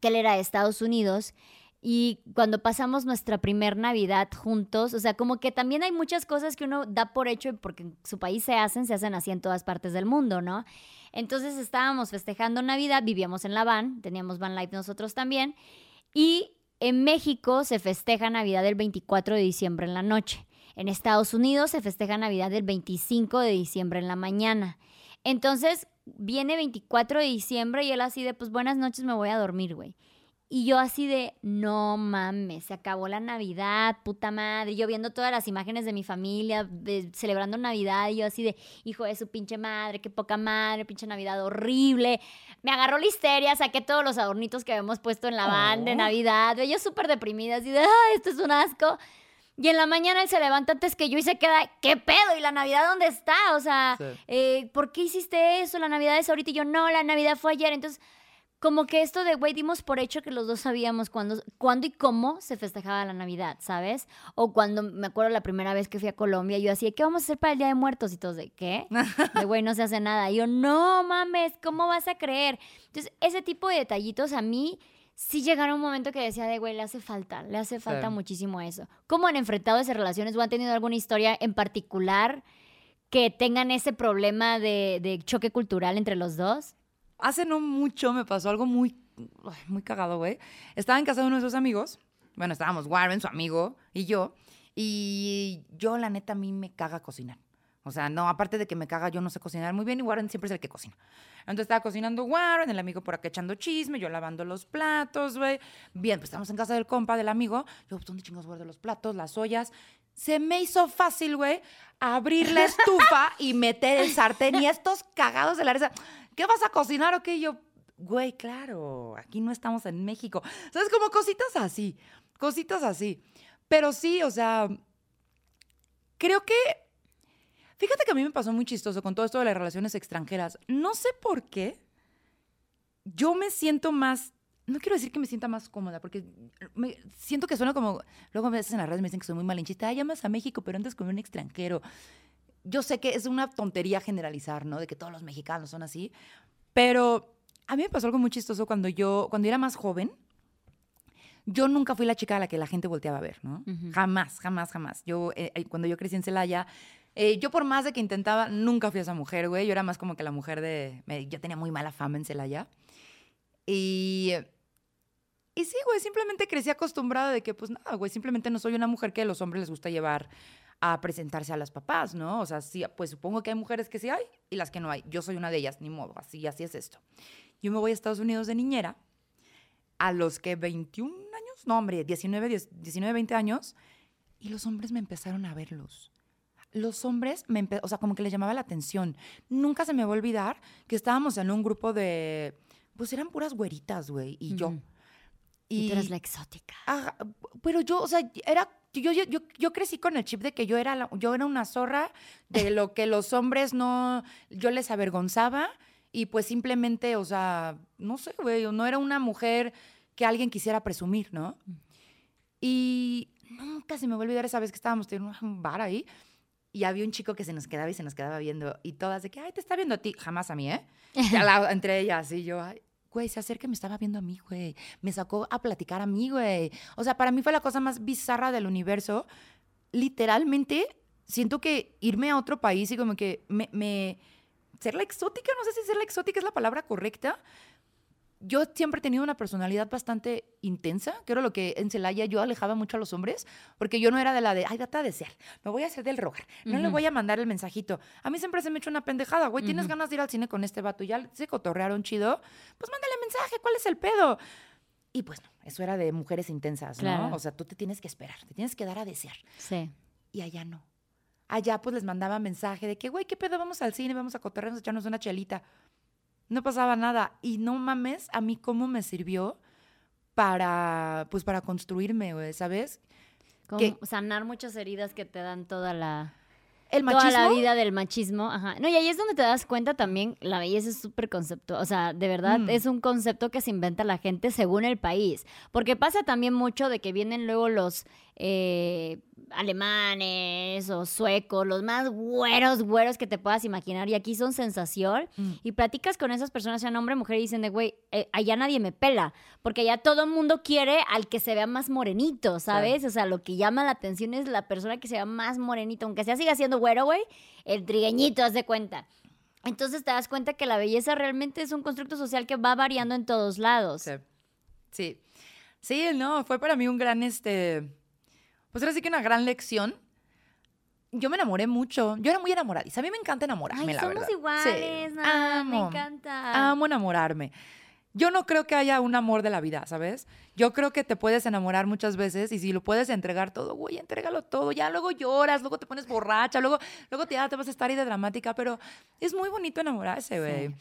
que él era de Estados Unidos. Y cuando pasamos nuestra primer Navidad juntos, o sea, como que también hay muchas cosas que uno da por hecho porque en su país se hacen, se hacen así en todas partes del mundo, ¿no? Entonces estábamos festejando Navidad, vivíamos en la van, teníamos van life nosotros también, y en México se festeja Navidad el 24 de diciembre en la noche. En Estados Unidos se festeja Navidad el 25 de diciembre en la mañana. Entonces viene 24 de diciembre y él así de, pues buenas noches, me voy a dormir, güey. Y yo así de, no mames, se acabó la Navidad, puta madre. Yo viendo todas las imágenes de mi familia celebrando Navidad y yo así de, hijo de su pinche madre, qué poca madre, pinche Navidad horrible. Me agarró la histeria, saqué todos los adornitos que habíamos puesto en la van de oh. Navidad. Yo súper deprimida, así de, esto es un asco. Y en la mañana él se levanta antes que yo y se queda, ¿qué pedo? ¿Y la Navidad dónde está? O sea, eh, ¿por qué hiciste eso? La Navidad es ahorita y yo, no, la Navidad fue ayer. Entonces como que esto de, güey, dimos por hecho que los dos sabíamos cuándo, cuándo y cómo se festejaba la Navidad, ¿sabes? O cuando, me acuerdo la primera vez que fui a Colombia, yo así, ¿qué vamos a hacer para el Día de Muertos? Y todos de, ¿qué? De, güey, no se hace nada. Y yo, no mames, ¿cómo vas a creer? Entonces, ese tipo de detallitos a mí sí llegaron un momento que decía de, güey, le hace falta, le hace falta muchísimo eso. ¿Cómo han enfrentado esas relaciones o han tenido alguna historia en particular que tengan ese problema de, de choque cultural entre los dos? Hace no mucho me pasó algo muy, muy cagado, güey. Estaba en casa de uno de sus amigos. Bueno, estábamos Warren, su amigo, y yo. Y yo, la neta, a mí me caga cocinar. O sea, no, aparte de que me caga, yo no sé cocinar muy bien y Warren siempre es el que cocina. Entonces estaba cocinando Warren, el amigo por acá echando chisme, yo lavando los platos, güey. Bien, pues estamos en casa del compa, del amigo. Yo, ¿dónde chingados guardo los platos, las ollas? Se me hizo fácil, güey, abrir la estufa y meter el sartén y estos cagados de la risa. ¿Qué vas a cocinar o qué? yo, güey, claro, aquí no estamos en México. ¿Sabes? Como cositas así, cositas así. Pero sí, o sea, creo que, fíjate que a mí me pasó muy chistoso con todo esto de las relaciones extranjeras. No sé por qué, yo me siento más no quiero decir que me sienta más cómoda, porque siento que suena como, luego a veces en las redes me dicen que soy muy malinchista, ah, llamas a México, pero andas con un extranjero yo sé que es una tontería generalizar, ¿no? De que todos los mexicanos son así, pero a mí me pasó algo muy chistoso cuando yo, cuando era más joven, yo nunca fui la chica a la que la gente volteaba a ver, ¿no? Jamás, jamás, jamás. Yo, eh, eh, cuando yo crecí en Celaya, eh, yo por más de que intentaba, nunca fui esa mujer, güey. Yo era más como que la mujer de... yo tenía muy mala fama en Celaya. Y... Y sí, güey, simplemente crecí acostumbrada de que, pues nada, güey, simplemente no soy una mujer que a los hombres les gusta llevar a presentarse a las papás, ¿no? O sea, sí, pues supongo que hay mujeres que sí hay y las que no hay. Yo soy una de ellas, ni modo, así, así es esto. Y yo me voy a Estados Unidos de niñera a los que 21 años, no hombre, 19, 10 19 20 años, y los hombres me empezaron a verlos. Los hombres, me o sea, como que les llamaba la atención. Nunca se me va a olvidar que estábamos en un grupo de, pues eran puras güeritas, güey, y yo. Ujú. Y tú eres la exótica. Ajá, pero yo, o sea, era, yo, yo, yo, crecí con el chip de que yo era, yo era una zorra, de lo que los hombres no, yo les avergonzaba y pues simplemente, o sea, no sé, güey, no era una mujer que alguien quisiera presumir, ¿no? Y nunca se me va a olvidar esa vez que estábamos en un bar ahí y había un chico que se nos quedaba y se nos quedaba viendo y todas de que, ay, te está viendo a ti, jamás a mí, ¿eh? Entre ellas y yo, ay, güey, se acerca y me estaba viendo a mí, güey. Me sacó a platicar a mí, güey. O sea, para mí fue la cosa más bizarra del universo. Literalmente, siento que irme a otro país y como que me, me- ser la exótica, no sé si ser la exótica es la palabra correcta. Yo siempre he tenido una personalidad bastante intensa, que era lo que en Celaya yo alejaba mucho a los hombres, porque yo no era de la de, ay, date a desear, me voy a hacer del rogar, no le voy a mandar el mensajito. A mí siempre se me ha hecho una pendejada, güey, tienes ganas de ir al cine con este vato ya se cotorrearon chido, pues mándale mensaje, ¿cuál es el pedo? Y pues no, eso era de mujeres intensas, Claro. ¿no? O sea, tú te tienes que esperar, te tienes que dar a desear. Sí. Y allá no. Allá pues les mandaba mensaje de que, güey, ¿qué pedo? Vamos al cine, vamos a cotorrearnos, echarnos una chelita. No pasaba nada. Y no mames, a mí cómo me sirvió para, pues para construirme, güey, ¿sabes? Como Que- sanar muchas heridas que te dan toda la, El toda la machismo. vida del machismo. Ajá. No, y ahí es donde te das cuenta también, la belleza es súper concepto. O sea, de verdad Mm. es un concepto que se inventa la gente según el país. Porque pasa también mucho de que vienen luego los eh, alemanes o suecos, los más güeros, güeros que te puedas imaginar. Y aquí son sensación. Mm. Y platicas con esas personas, sean hombre o mujer, y dicen de, güey, eh, allá nadie me pela. Porque allá todo el mundo quiere al que se vea más morenito, ¿sabes? O sea, lo que llama la atención es la persona que se vea más morenito. Aunque sea siga siendo güero, güey, el trigueñito, haz de cuenta. Entonces te das cuenta que la belleza realmente es un constructo social que va variando en todos lados. Sí. Sí. Sí, no, fue para mí un gran, este, pues ahora sí que una gran lección. Yo me enamoré mucho. Yo era muy enamoradiza. A mí me encanta enamorarme, Ay, la somos verdad. iguales, Sí. Nat, me Amo. encanta. Amo enamorarme. Yo no creo que haya un amor de la vida, ¿sabes? Yo creo que te puedes enamorar muchas veces y si lo puedes entregar todo, güey, entrégalo todo. Ya luego lloras, luego te pones borracha, luego, luego te, ya te vas a estar ahí de dramática, pero es muy bonito enamorarse, güey.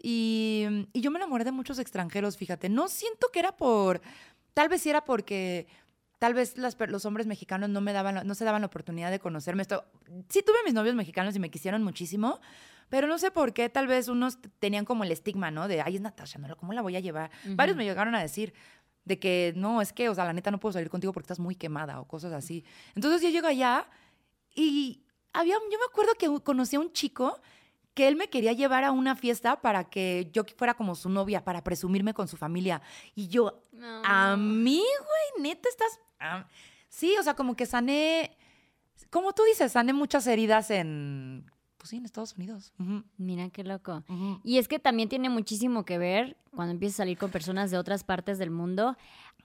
Y, y yo me enamoré de muchos extranjeros, fíjate. No siento que era por. Tal vez sí era porque. Tal vez las los hombres mexicanos no me daban, no se daban la oportunidad de conocerme. Esto, sí tuve mis novios mexicanos y me quisieron muchísimo, pero no sé por qué. Tal vez unos tenían como el estigma, ¿no? De, ay, es Natasha, ¿no? ¿cómo la voy a llevar? Varios Ujú. me llegaron a decir de que no, es que, o sea, la neta no puedo salir contigo porque estás muy quemada o cosas así. Entonces yo llego allá y había, yo me acuerdo que conocí a un chico que él me quería llevar a una fiesta para que yo fuera como su novia, para presumirme con su familia. Y yo, No. a mí, güey, neta estás... ah, sí, o sea, como que sané, como tú dices, sané muchas heridas en, pues sí, en Estados Unidos. Mira qué loco. Y es que también tiene muchísimo que ver cuando empiezas a salir con personas de otras partes del mundo.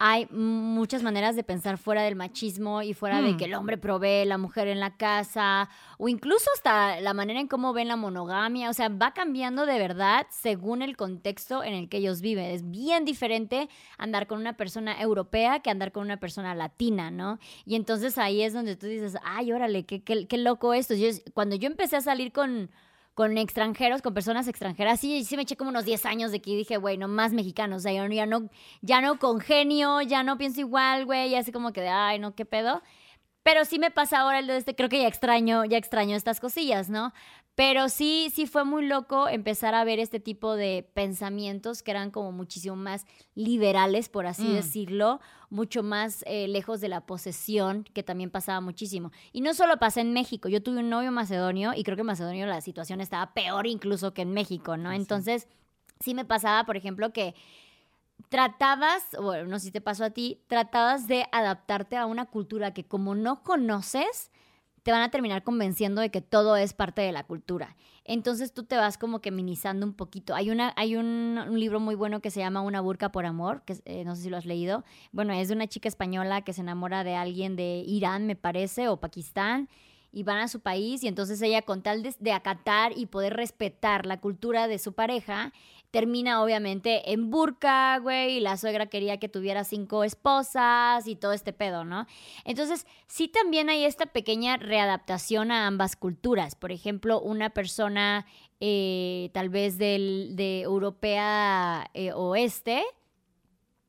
Hay muchas maneras de pensar fuera del machismo y fuera de Mm. que el hombre provee, la mujer en la casa, o incluso hasta la manera en cómo ven la monogamia. O sea, va cambiando de verdad según el contexto en el que ellos viven. Es bien diferente andar con una persona europea que andar con una persona latina, ¿no? Y entonces ahí es donde tú dices, ay, órale, qué, qué, qué loco esto. Yo, cuando yo empecé a salir con con extranjeros, con personas extranjeras. Sí, sí me eché como unos 10 años de que dije, güey, no más mexicanos. O sea, ya no, ya no congenio, ya no pienso igual, güey. Ya así como que de, ay, no, qué pedo. Pero sí me pasa ahora el de este, creo que ya extraño, ya extraño estas cosillas, ¿no? Pero sí, sí fue muy loco empezar a ver este tipo de pensamientos que eran como muchísimo más liberales, por así Mm. decirlo, mucho más eh, lejos de la posesión, que también pasaba muchísimo. Y no solo pasa en México, yo tuve un novio macedonio y creo que en macedonio la situación estaba peor incluso que en México, ¿no? Sí. Entonces, sí me pasaba, por ejemplo, que tratabas, bueno, no sé si te pasó a ti, tratabas de adaptarte a una cultura que como no conoces, te van a terminar convenciendo de que todo es parte de la cultura. Entonces tú te vas como que minimizando un poquito. Hay, una, hay un, libro muy bueno que se llama Una burka por amor, que eh, no sé si lo has leído. Bueno, es de una chica española que se enamora de alguien de Irán, me parece, o Pakistán, y van a su país y entonces ella con tal de acatar y poder respetar la cultura de su pareja, termina obviamente en burka, güey, y la suegra quería que tuviera cinco esposas y todo este pedo, ¿no? Entonces, sí también hay esta pequeña readaptación a ambas culturas. Por ejemplo, una persona eh, tal vez del, de europea eh, oeste,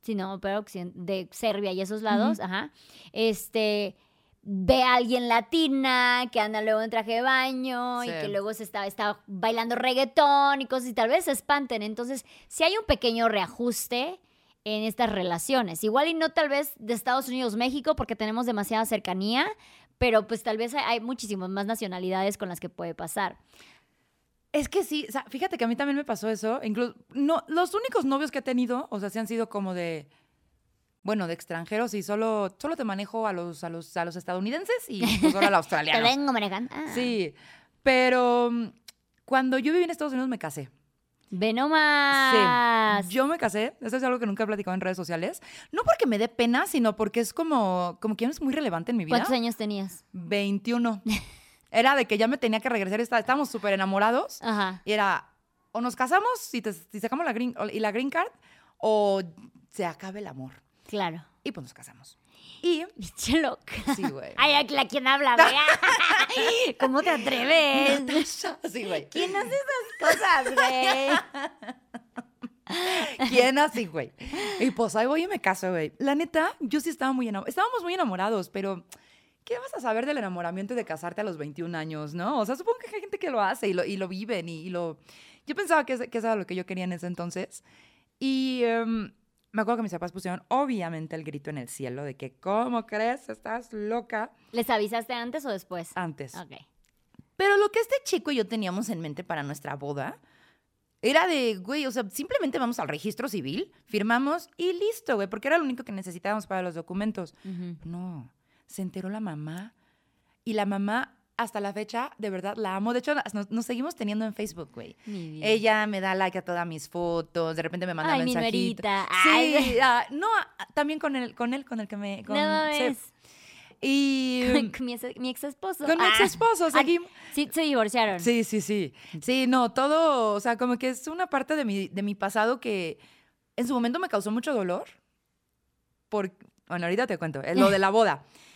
si no, pero de Serbia y esos lados, ajá, este ve a alguien latina que anda luego en traje de baño y que luego se está, está bailando reggaetón y cosas y tal vez se espanten. Entonces, si hay un pequeño reajuste en estas relaciones. Igual y no tal vez de Estados Unidos, México, porque tenemos demasiada cercanía, pero pues tal vez hay, hay muchísimas más nacionalidades con las que puede pasar. Es que sí, o sea, fíjate que a mí también me pasó eso. Incluso, no, los únicos novios que he tenido, o sea, se han sido como de bueno, de extranjeros y solo, solo te manejo a los, a los, a los estadounidenses y [LAUGHS] pues ahora al australiano. te vengo manejando. Ah. Sí, pero mm, cuando yo viví en Estados Unidos me casé. Ve nomás. Sí, yo me casé. Eso es algo que nunca he platicado en redes sociales. No porque me dé pena, sino porque es como, como que es muy relevante en mi vida. ¿Cuántos años tenías? 21. [LAUGHS] era de que ya me tenía que regresar. Estábamos súper enamorados. Ajá. Y era, o nos casamos y, te, sacamos la green, y la green card, o se acabe el amor. Claro. Y pues nos casamos. Y. [LAUGHS] Biche loca. Sí, güey. Ay, la quien habla, güey. [LAUGHS] ¿Cómo te atreves? [LAUGHS] Sí, güey. ¿Quién hace esas cosas, güey? ¿Quién así, güey? Y pues ahí voy y me caso, güey. La neta, yo sí estaba muy enamorada. Estábamos muy enamorados, pero ¿qué vas a saber del enamoramiento de casarte a los 21 años, no? O sea, supongo que hay gente que lo hace y lo, y lo viven y, lo... Yo pensaba que, que eso era lo que yo quería en ese entonces. Y em, me acuerdo que mis papás pusieron obviamente el grito en el cielo de que, ¿cómo crees? Estás loca. ¿Les avisaste antes o después? Antes. Ok. Pero lo que este chico y yo teníamos en mente para nuestra boda era de, güey, o sea, simplemente vamos al registro civil, firmamos y listo, güey, porque era lo único que necesitábamos para los documentos. No, se enteró la mamá y la mamá hasta la fecha, de verdad, la amo. De hecho, nos, seguimos teniendo en Facebook, güey. Ella me da like a todas mis fotos, de repente me manda Ay, mensajito. Mi sí, ah, no, ah, también con él, con él, con el que me... Con, no Y... Con, mi, ex esposo. Con mi ex esposo, seguimos. Sí, se divorciaron. Sí, sí, sí. Sí, no, todo, o sea, como que es una parte de mi, de mi pasado que en su momento me causó mucho dolor. Por, bueno, ahorita te cuento, lo de la boda [LAUGHS]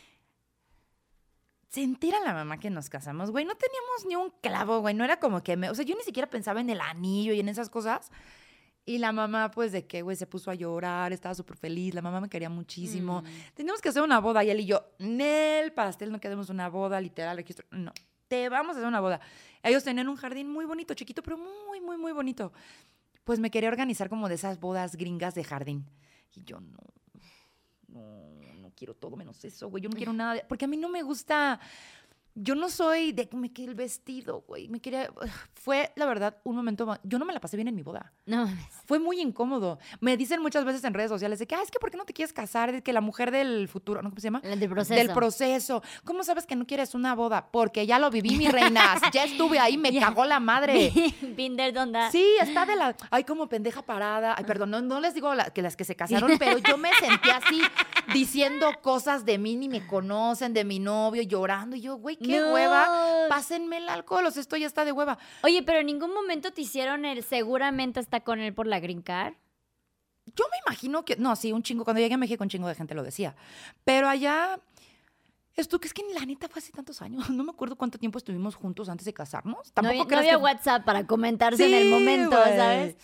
se entera la mamá que nos casamos, güey. No teníamos ni un clavo, güey. No era como que me. O sea, yo ni siquiera pensaba en el anillo y en esas cosas. Y la mamá, pues, de qué, güey, se puso a llorar, estaba súper feliz. La mamá me quería muchísimo. Mm. Teníamos que hacer una boda. Y él y yo, Nel, pastel, no queremos una boda, literal, registro. No, te vamos a hacer una boda. Ellos tenían un jardín muy bonito, chiquito, pero muy, muy, muy bonito. Pues me quería organizar como de esas bodas gringas de jardín. Y yo, no, no quiero todo menos eso, güey. Yo no quiero nada. porque a mí no me gusta yo no soy de que me quede el vestido, güey. Me quería. Fue, la verdad, un momento. Yo no me la pasé bien en mi boda. No. Fue muy incómodo. Me dicen muchas veces en redes sociales de que, ah, es que ¿por qué no te quieres casar? De que la mujer del futuro, ¿no? ¿Cómo se llama? del proceso. Del proceso. ¿Cómo sabes que no quieres una boda? Porque ya lo viví, mi reina. [LAUGHS] ya estuve ahí, me cagó la madre. [LAUGHS] Binder, ¿dónde? Sí, está de la. Ay, como pendeja parada. Ay, perdón, no, les digo que las que se casaron, [LAUGHS] pero yo me sentí así diciendo cosas de mí, ni me conocen, de mi novio, llorando. Y yo, güey, qué hueva, pásenme el alcohol, o sea, esto ya está de hueva. Oye, pero en ningún momento te hicieron el seguramente está con él por la green card. Yo me imagino que, no, sí, un chingo, cuando llegué a México un chingo de gente lo decía, pero allá... Esto que es que la neta fue hace tantos años. [LAUGHS] No me acuerdo cuánto tiempo estuvimos juntos antes de casarnos. Tampoco no, no había WhatsApp para comentarse en el momento, ¿sabes?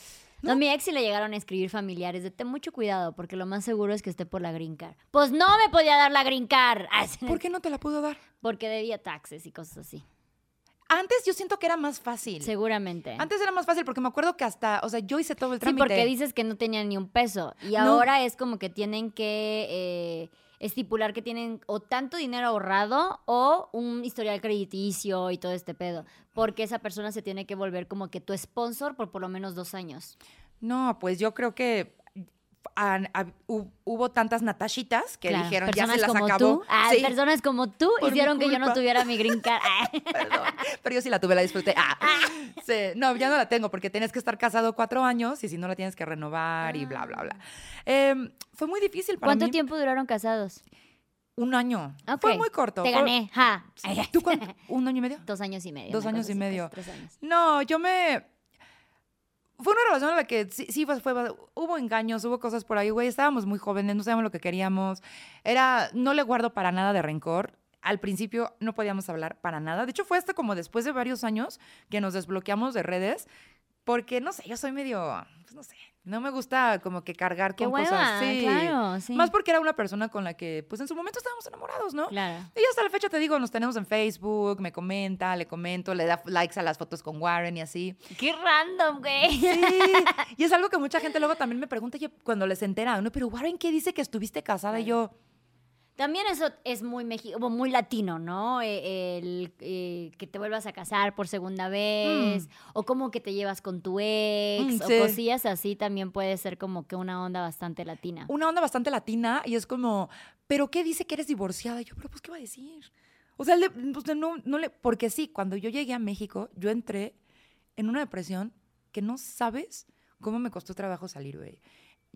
¿No? mi ex sí le llegaron a escribir familiares de ten mucho cuidado porque lo más seguro es que esté por la green card. Pues no me podía dar la green card. [LAUGHS] ¿Por qué no te la pudo dar? Porque debía taxes y cosas así. Antes yo siento que era más fácil. Seguramente. Antes era más fácil porque me acuerdo que hasta, o sea, yo hice todo el trámite. Sí, porque dices que no tenían ni un peso. Y ahora es como que tienen que eh, estipular que tienen o tanto dinero ahorrado o un historial crediticio y todo este pedo. Porque esa persona se tiene que volver como que tu sponsor por por lo menos dos años. No, pues yo creo que hubo tantas Natashitas que dijeron ya se las como acabó. Tú. Ah, personas como tú hicieron que yo no tuviera mi green card. [LAUGHS] Perdón, pero yo sí la tuve, la disfruté. Ah. Sí. No, ya no la tengo porque tienes que estar casado cuatro años y si no la tienes que renovar y bla, bla, bla. Em, fue muy difícil para ¿Cuánto tiempo duraron casados? Un año. Fue muy corto. Te gané. Ja. ¿Tú cuánto? ¿Un año y medio? Dos años y medio. Dos años y medio. Tres años. No, yo me fue una relación en la que sí, sí fue, fue- hubo engaños, hubo cosas por ahí, güey. Estábamos muy jóvenes, no sabíamos lo que queríamos. Era, no le guardo para nada de rencor. Al principio no podíamos hablar para nada. De hecho, fue hasta como después de varios años que nos desbloqueamos de redes. Porque, no sé, yo soy medio, pues no sé, no me gusta como que cargar Qué con hueva, cosas. Sí. claro, sí. Más porque era una persona con la que, pues en su momento estábamos enamorados, ¿no? Claro. Y hasta la fecha te digo, nos tenemos en Facebook, me comenta, le comento, le da likes a las fotos con Warren y así. Qué random, güey. Sí, [LAUGHS] y es algo que mucha gente luego también me pregunta cuando les entera, ¿no? Pero Warren, ¿qué dice que estuviste casada? Y yo, También eso es muy como muy latino, ¿no? Eh, El, eh, que te vuelvas a casar por segunda vez, o como que te llevas con tu ex, Mm, o cosillas así también puede ser como que una onda bastante latina. una onda bastante latina y es como, ¿pero qué dice que eres divorciada? Y yo, pero pues, ¿qué va a decir? O sea, le- pues, no, no le, porque sí, cuando yo llegué a México, yo entré en una depresión que no sabes cómo me costó trabajo salir, güey.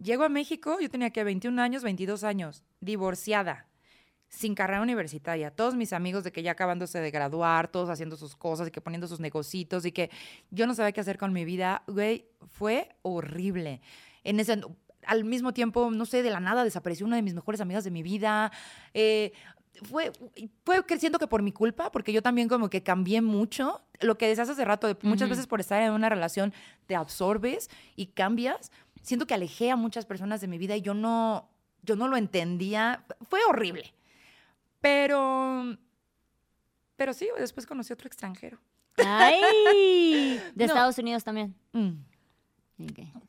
Llego a México, yo tenía que 21 años, 22 años, divorciada, sin carrera universitaria. Todos mis amigos de que ya acabándose de graduar, todos haciendo sus cosas y que poniendo sus negocitos y que yo no sabía qué hacer con mi vida, güey, fue horrible. En ese, al mismo tiempo, no sé, de la nada desapareció una de mis mejores amigas de mi vida. Eh, fue, fue creciendo que por mi culpa, porque yo también como que cambié mucho. Lo que decías hace rato, de muchas veces por estar en una relación te absorbes y cambias. Siento que alejé a muchas personas de mi vida y yo no, yo no lo entendía. Fue horrible. Pero, pero sí, después conocí a otro extranjero. ¡Ay! [LAUGHS] De No. Estados Unidos también. Mm.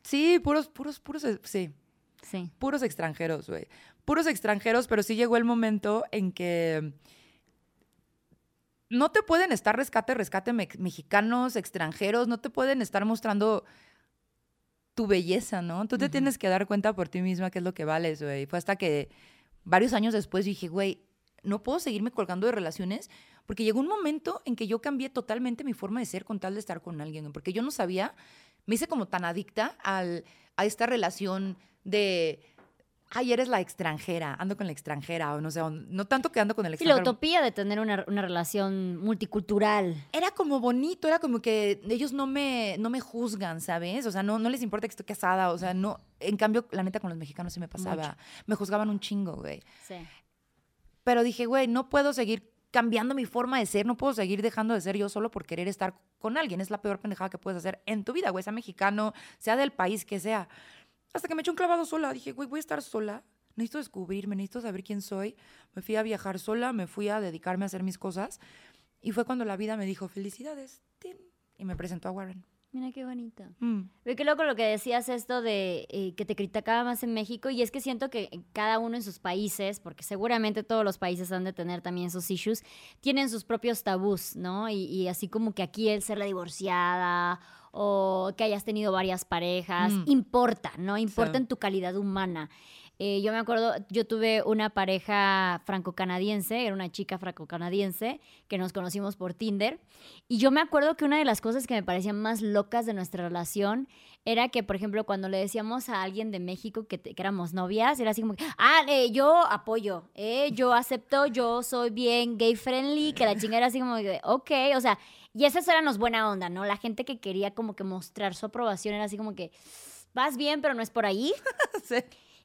Sí, puros, puros, puros, eh, sí. Sí. puros extranjeros, güey. Puros extranjeros, pero sí llegó el momento en que no te pueden estar rescate, rescate me- mexicanos, extranjeros, no te pueden estar mostrando tu belleza, ¿no? Tú te tienes que dar cuenta por ti misma qué es lo que vales, güey. Fue hasta que varios años después dije, güey, no puedo seguirme colgando de relaciones porque llegó un momento en que yo cambié totalmente mi forma de ser con tal de estar con alguien, porque yo no sabía, me hice como tan adicta al, a esta relación de, ay, eres la extranjera, ando con la extranjera, o no sé, o no tanto que ando con el Sí, la extranjero. utopía de tener una, una relación multicultural. era como bonito, era como que ellos no me, no me juzgan, ¿sabes? O sea, no, no les importa que estoy casada, o sea, no. En cambio, la neta, con los mexicanos sí me pasaba. Mucho. Me juzgaban un chingo, güey. Sí. Pero dije, güey, no puedo seguir cambiando mi forma de ser, no puedo seguir dejando de ser yo solo por querer estar con alguien. Es la peor pendejada que puedes hacer en tu vida, güey, sea mexicano, sea del país que sea. Hasta que me eché un clavado sola. Dije, güey, voy a estar sola. Necesito descubrirme, necesito saber quién soy. Me fui a viajar sola, me fui a dedicarme a hacer mis cosas. Y fue cuando la vida me dijo, felicidades, tin", y me presentó a Warren. Mira qué bonito. Mm. Ve qué loco lo que decías esto de eh, que te criticaba más en México y es que siento que cada uno en sus países, porque seguramente todos los países han de tener también sus issues, tienen sus propios tabús, ¿no? Y, y así como que aquí el ser la divorciada o que hayas tenido varias parejas, Mm. importa, ¿no? Importa Sí. en tu calidad humana. Eh, yo me acuerdo, yo tuve una pareja franco-canadiense, era una chica franco-canadiense que nos conocimos por Tinder. Y yo me acuerdo que una de las cosas que me parecían más locas de nuestra relación era que, por ejemplo, cuando le decíamos a alguien de México que, te- que éramos novias, era así como, ah, eh, yo apoyo, eh, yo acepto, yo soy bien gay friendly, que la [LAUGHS] chinga era así como, ok, o sea, y esas eran los buena onda, ¿no? La gente que quería como que mostrar su aprobación era así como que, vas bien, pero no es por ahí. [LAUGHS] Sí.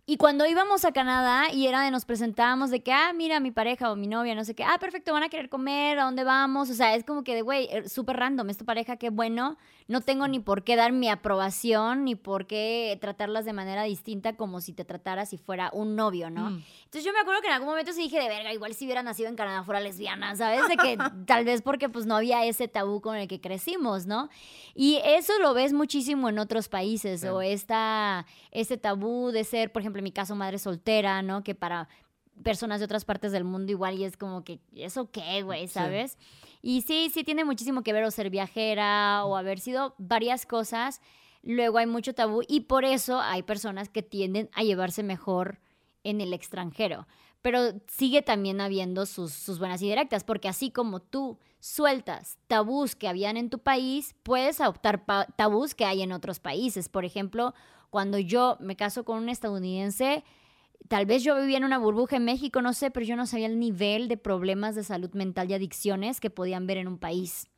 Y cuando íbamos a Canadá y era de nos presentábamos de que, ah, mira, mi pareja o mi novia, no sé qué, ah, perfecto, van a querer comer, ¿a dónde vamos? O sea, es como que de, güey, eh, súper random, es tu pareja, qué bueno, no tengo ni por qué dar mi aprobación, ni por qué tratarlas de manera distinta como si te tratara si fuera un novio, ¿no? Mm. Entonces yo me acuerdo que en algún momento sí dije, de verga, igual si hubiera nacido en Canadá fuera lesbiana, ¿sabes? De que [LAUGHS] tal vez porque pues no había ese tabú con el que crecimos, ¿no? Y eso lo ves muchísimo en otros países, Sí. o esta, este tabú de ser, por ejemplo, en mi caso, madre soltera, ¿no? Que para personas de otras partes del mundo igual y es como que, ¿eso qué, güey? Sí. ¿Sabes? Y sí, sí tiene muchísimo que ver o ser viajera o haber sido varias cosas. Luego hay mucho tabú y por eso hay personas que tienden a llevarse mejor en el extranjero. Pero sigue también habiendo sus, sus buenas y directas, porque así como tú sueltas tabús que habían en tu país, puedes adoptar tabús que hay en otros países. Por ejemplo, cuando yo me caso con un estadounidense, tal vez yo vivía en una burbuja en México, no sé, pero yo no sabía el nivel de problemas de salud mental y adicciones que podían ver en un país.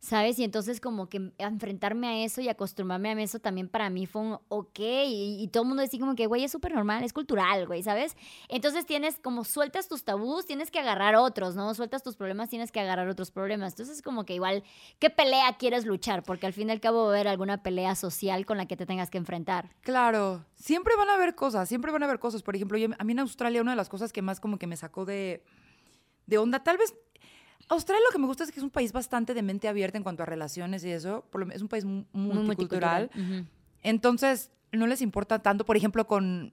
¿Sabes? Y entonces como que enfrentarme a eso y acostumbrarme a eso también para mí fue un ok. Y, todo el mundo decía como que, güey, es súper normal, es cultural, güey, ¿sabes? Entonces tienes como sueltas tus tabús, tienes que agarrar otros, ¿no? Sueltas tus problemas, tienes que agarrar otros problemas. Entonces como que igual, ¿qué pelea quieres luchar? Porque al fin y al cabo va a haber alguna pelea social con la que te tengas que enfrentar. Claro, siempre van a haber cosas, siempre van a haber cosas. Por ejemplo, yo, a mí en Australia una de las cosas que más como que me sacó de, de onda, tal vez Australia lo que me gusta es que es un país bastante de mente abierta en cuanto a relaciones y eso. Es un país mu- multicultural. Entonces, no les importa tanto. Por ejemplo, con.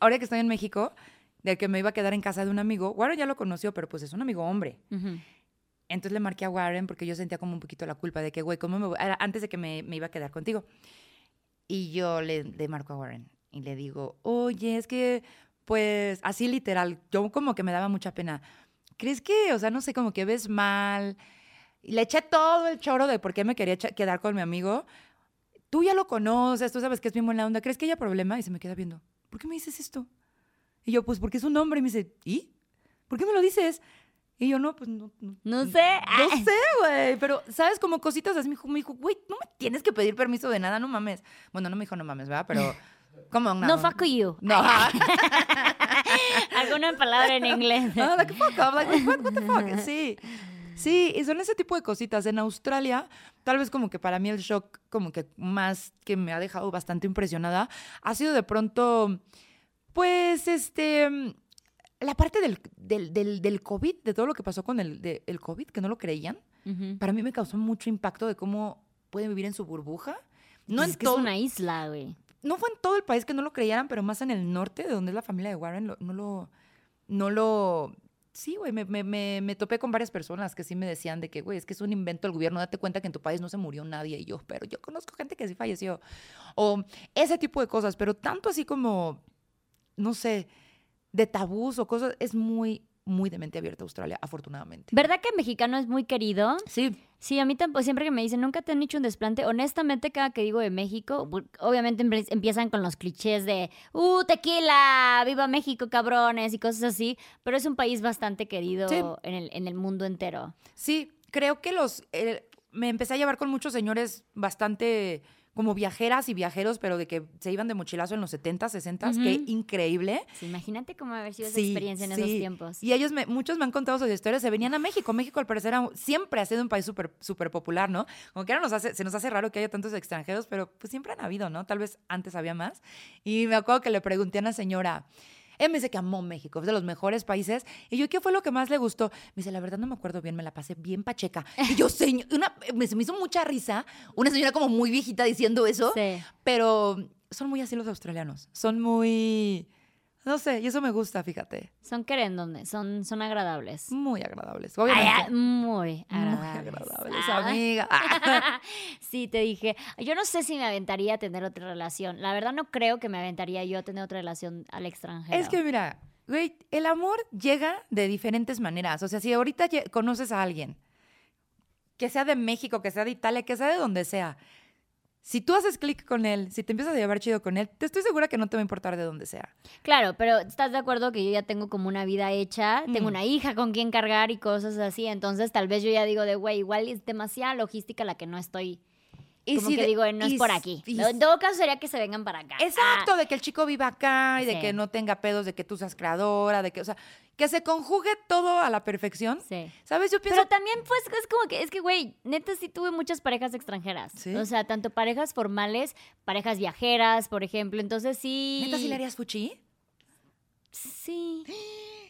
Ahora que estoy en México, de que me iba a quedar en casa de un amigo. Warren ya lo conoció, pero pues es un amigo hombre. Entonces le marqué a Warren porque yo sentía como un poquito la culpa de que, güey, ¿cómo me voy? Era antes de que me, me iba a quedar contigo. Y yo le, le marco a Warren y le digo, oye, es que, pues, así literal, yo como que me daba mucha pena. ¿Crees que, o sea, no sé, como que ves mal? Y le eché todo el choro de por qué me quería quedar con mi amigo. Tú ya lo conoces, tú sabes que es bien buena onda. ¿Crees que haya problema? Y se me queda viendo, ¿por qué me dices esto? Y yo, pues, porque es un hombre. Y me dice, ¿y? ¿Por qué me lo dices? Y yo, no, pues, no, no, No sé. No sé, güey, pero, ¿sabes? Como cositas así, me dijo, me dijo, güey, no me tienes que pedir permiso de nada, no mames. Bueno, no me dijo no mames, ¿verdad? Pero, [LAUGHS] ¿cómo? No, No, fuck you. No. [LAUGHS] [LAUGHS] Alguna palabra en inglés. [LAUGHS] Ah, like, fuck off, like, what, what the fuck? Sí. Sí, y son ese tipo de cositas. En Australia, tal vez como que para mí el shock como que más que me ha dejado bastante impresionada ha sido de pronto, pues, este, la parte del, del, del, del COVID, de todo lo que pasó con el, de- el COVID, que no lo creían. Para mí me causó mucho impacto de cómo pueden vivir en su burbuja. No, Pues en es que todo, es una isla, güey. no fue en todo el país que no lo creyeran, pero más en el norte, de donde es la familia de Warren, lo- no lo... No lo sí, güey, me, me, me, me topé con varias personas que sí me decían de que, güey, es que es un invento del gobierno, date cuenta que en tu país no se murió nadie. Y yo, pero yo conozco gente que sí falleció. O ese tipo de cosas, pero tanto así como, no sé, de tabús o cosas, es muy, muy de mente abierta Australia, afortunadamente. ¿Verdad que el mexicano es muy querido? Sí, Sí, a mí tampoco, siempre que me dicen, nunca te han hecho un desplante, honestamente cada que digo de México, obviamente empiezan con los clichés de, uh, tequila, viva México, cabrones, y cosas así, pero es un país bastante querido Sí. en, el, en el mundo entero. Sí, creo que los... eh, me empecé a llevar con muchos señores bastante como viajeras y viajeros, pero de que se iban de mochilazo en los 70, 60, Ujú. qué increíble. Sí, imagínate cómo haber sido esa Sí, experiencia en sí. esos tiempos. Y ellos, me, muchos me han contado sus historias, se venían a México. México, al parecer, era- siempre ha sido un país súper súper popular, ¿no? Como que ahora nos hace, se nos hace raro que haya tantos extranjeros, pero pues siempre han habido, ¿no? Tal vez antes había más. Y me acuerdo que le pregunté a una señora, él me dice que amó México, es de los mejores países. Y yo, ¿qué fue lo que más le gustó? Me dice, la verdad no me acuerdo bien, me la pasé bien pacheca. Y yo, señor, una, me, me hizo mucha risa, una señora como muy viejita diciendo eso, Sí. pero son muy así los australianos. Son muy, no sé, y eso me gusta, fíjate. Son querendones, son, son agradables. Muy agradables, obviamente. ah, muy muy agradables. agradables, Ah. amiga. [LAUGHS] sí, te dije, yo no sé si me aventaría a tener otra relación. La verdad no creo que me aventaría yo a tener otra relación al extranjero. es que mira, güey, el amor llega de diferentes maneras. O sea, si ahorita conoces a alguien, que sea de México, que sea de Italia, que sea de donde sea, si tú haces clic con él, si te empiezas a llevar chido con él, te estoy segura que no te va a importar de dónde sea. Claro, pero ¿estás de acuerdo que yo ya tengo como una vida hecha? Tengo una hija con quien cargar y cosas así. Entonces tal vez yo ya digo de, güey, igual es demasiada logística la que no estoy... como si que de- digo, no es y por aquí. y en todo caso sería que se vengan para acá. Exacto, Ah, de que el chico viva acá y de que no tenga pedos, de que tú seas creadora, de que, o sea, que se conjugue todo a la perfección. sí. ¿Sabes? Yo pienso. Pero también, pues, es como que, es que, güey, neta sí tuve muchas parejas extranjeras. ¿Sí? O sea, tanto parejas formales, parejas viajeras, por ejemplo. Entonces sí. ¿Neta sí le harías fuchi? Sí. [GASPS]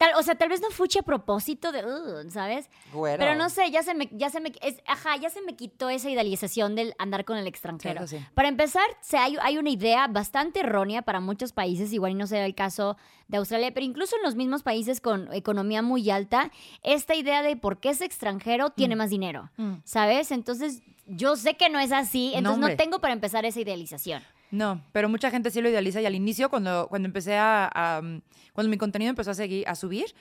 Tal, o sea, tal vez no fuchi a propósito de, "Ugh", ¿sabes? Pero no sé, ya se me, ya se me, es- ajá, ya se me quitó esa idealización del andar con el extranjero. Sí. Para empezar, se, hay, hay una idea bastante errónea para muchos países, igual y no será el caso de Australia, pero incluso en los mismos países con economía muy alta, esta idea de por qué es extranjero tiene más dinero, Mm. ¿sabes? Entonces, yo sé que no es así, entonces no, tengo para empezar esa idealización. No, pero mucha gente sí lo idealiza y al inicio, cuando, cuando empecé a, a, Cuando mi contenido empezó a, seguir, a subir,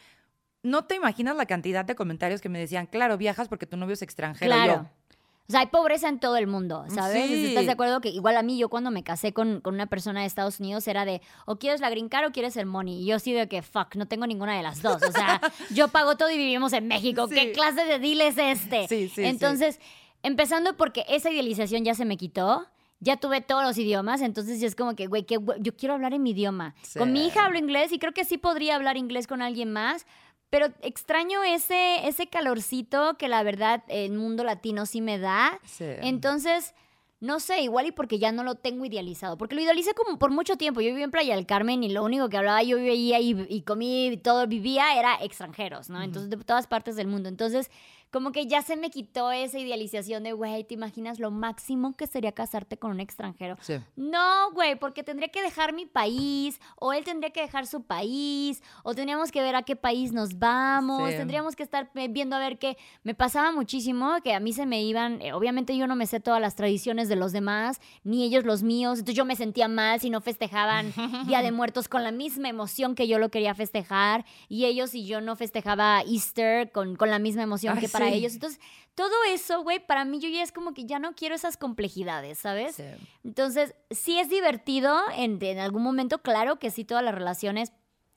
no te imaginas la cantidad de comentarios que me decían, claro, viajas porque tu novio es extranjero. Claro. yo, O sea, hay pobreza en todo el mundo, ¿sabes? Sí. ¿Estás de acuerdo que igual a mí, yo cuando me casé con, con una persona de Estados Unidos era de, o quieres la green card o quieres el money? Y yo sí de que, fuck, no tengo ninguna de las dos. O sea, [LAUGHS] yo pago todo y vivimos en México. ¿Qué clase de deal es este? Sí, sí, sí. Entonces, Empezando porque esa idealización ya se me quitó. Ya tuve todos los idiomas, entonces ya es como que, güey, que yo quiero hablar en mi idioma. Con mi hija hablo inglés y creo que sí podría hablar inglés con alguien más, pero extraño ese, ese calorcito que la verdad el mundo latino sí me da. Entonces, no sé, igual y porque ya no lo tengo idealizado. Porque lo idealicé como por mucho tiempo. Yo viví en Playa del Carmen y lo único que hablaba yo vivía y, y comí y todo vivía era extranjeros, ¿no? Entonces, de todas partes del mundo. Entonces, como que ya se me quitó esa idealización de, güey, ¿te imaginas lo máximo que sería casarte con un extranjero? Sí. No, güey, porque tendría que dejar mi país, o él tendría que dejar su país, o tendríamos que ver a qué país nos vamos, tendríamos que estar viendo a ver qué. Me pasaba muchísimo que a mí se me iban, eh, obviamente yo no me sé todas las tradiciones de los demás, ni ellos los míos, entonces yo me sentía mal si no festejaban [LAUGHS] Día de Muertos con la misma emoción que yo lo quería festejar, y ellos y yo no festejaba Easter con, con la misma emoción que para para ellos. Entonces, todo eso, güey, para mí yo ya es como que ya no quiero esas complejidades, ¿sabes? Entonces, sí es divertido en, en, algún momento, claro que sí, todas las relaciones,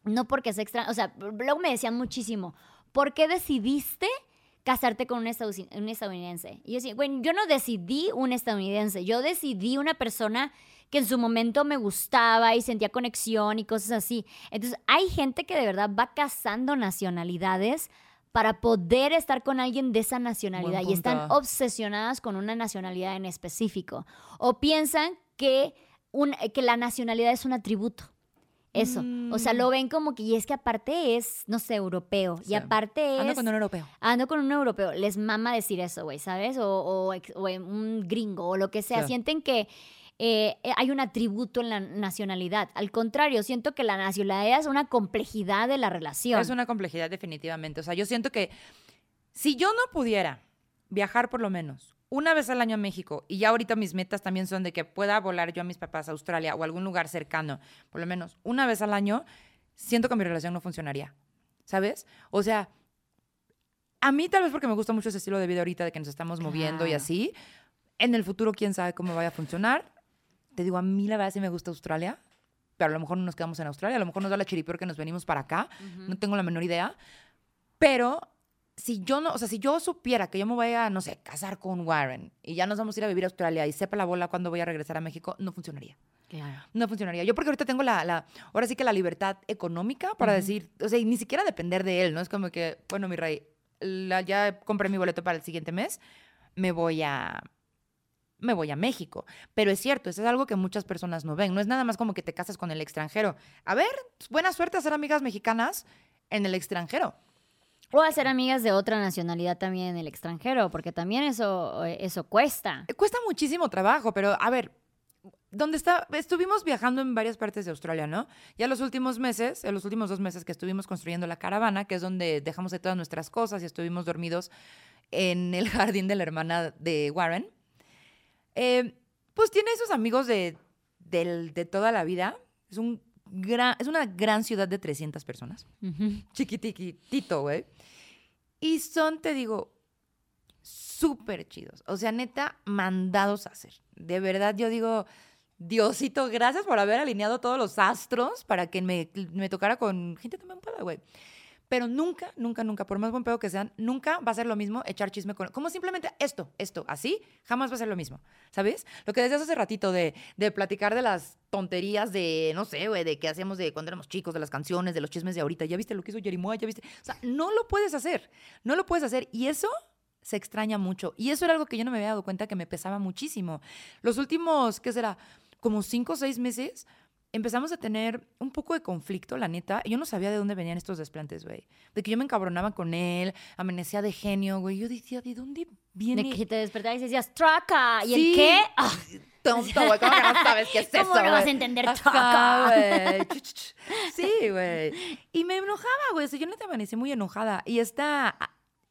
no porque sea extra, o sea, luego me decían muchísimo, ¿por qué decidiste? casarte con un, estadounidense. Y yo decía, güey, yo no decidí un estadounidense, yo decidí una persona que en su momento me gustaba y sentía conexión y cosas así. Entonces, hay gente que de verdad va casando nacionalidades para poder estar con alguien de esa nacionalidad y están obsesionadas con una nacionalidad en específico. O piensan que, un, que la nacionalidad es un atributo. Eso. O sea, lo mm. ven como que, y es que aparte es, no sé, europeo. Y aparte es. Ando con un europeo. Ando con un europeo. Les mama decir eso, güey, ¿sabes? O, o, un gringo o lo que sea. Sienten que eh, eh, hay un atributo en la nacionalidad. Al contrario, siento que la nacionalidad es una complejidad de la relación. Es una complejidad definitivamente. O sea, yo siento que si yo no pudiera viajar por lo menos una vez al año a México, y ya ahorita mis metas también son de que pueda volar yo a mis papás a Australia o algún lugar cercano, por lo menos una vez al año, siento que mi relación no funcionaría. ¿Sabes? O sea, a mí tal vez porque me gusta mucho ese estilo de vida ahorita de que nos estamos moviendo y así, en el futuro quién sabe cómo vaya a funcionar te digo, a mí la verdad sí me gusta Australia, pero a lo mejor no nos quedamos en Australia, a lo mejor nos da la chiripior que nos venimos para acá, no tengo la menor idea, pero si yo no, o sea, si yo supiera que yo me voy a, no sé, casar con Warren y ya nos vamos a ir a vivir a Australia y sepa la bola cuando voy a regresar a México, no funcionaría. Claro. No funcionaría. Yo porque ahorita tengo la, la ahora sí que la libertad económica para decir, o sea, y ni siquiera depender de él, ¿no? Es como que, bueno, mi rey, ya compré mi boleto para el siguiente mes, me voy a, me voy a México. Pero es cierto, eso es algo que muchas personas no ven. No es nada más como que te casas con el extranjero. A ver, buena suerte a ser amigas mexicanas en el extranjero. O a ser amigas de otra nacionalidad también en el extranjero, porque también eso, eso cuesta. Cuesta muchísimo trabajo, pero a ver, donde está, estuvimos viajando en varias partes de Australia, ¿no? Ya los últimos meses, en los últimos dos meses que estuvimos construyendo la caravana, que es donde dejamos de todas nuestras cosas y estuvimos dormidos en el [LAUGHS] jardín de la hermana de Warren, eh, pues tiene esos amigos de, toda la vida. Es, un gran, es una gran ciudad de 300 personas. Chiquitiquitito, güey. Y son, te digo, súper chidos. O sea, neta, mandados a hacer. De verdad, yo digo, Diosito, gracias por haber alineado todos los astros para que me, me tocara con gente tan güey. Pero nunca, nunca, nunca, por más buen pedo que sean, nunca va a ser lo mismo echar chisme con... Como simplemente esto, esto, así, jamás va a ser lo mismo, ¿sabes? Lo que decías hace ratito de, de platicar de las tonterías de, no sé, güey, de qué hacíamos de cuando éramos chicos, de las canciones, de los chismes de ahorita. ¿Ya viste lo que hizo Jerimoa? ¿Ya viste? O sea, no lo puedes hacer, no lo puedes hacer. Y eso se extraña mucho. Y eso era algo que yo no me había dado cuenta que me pesaba muchísimo. Los últimos, ¿qué será? Como cinco o seis meses empezamos a tener un poco de conflicto, la neta. Yo no sabía de dónde venían estos desplantes, güey. De que yo me encabronaba con él, amanecía de genio, güey. Yo decía, ¿de dónde viene? De que te despertabas y decías, traca. ¿Y el qué? Ah. Tonto, güey. ¿Cómo que no sabes qué es [LAUGHS] eso, ¿Cómo no vas a entender traca? güey. [LAUGHS] sí, güey. Y me enojaba, güey. O sea, yo neta amanecí muy enojada. Y está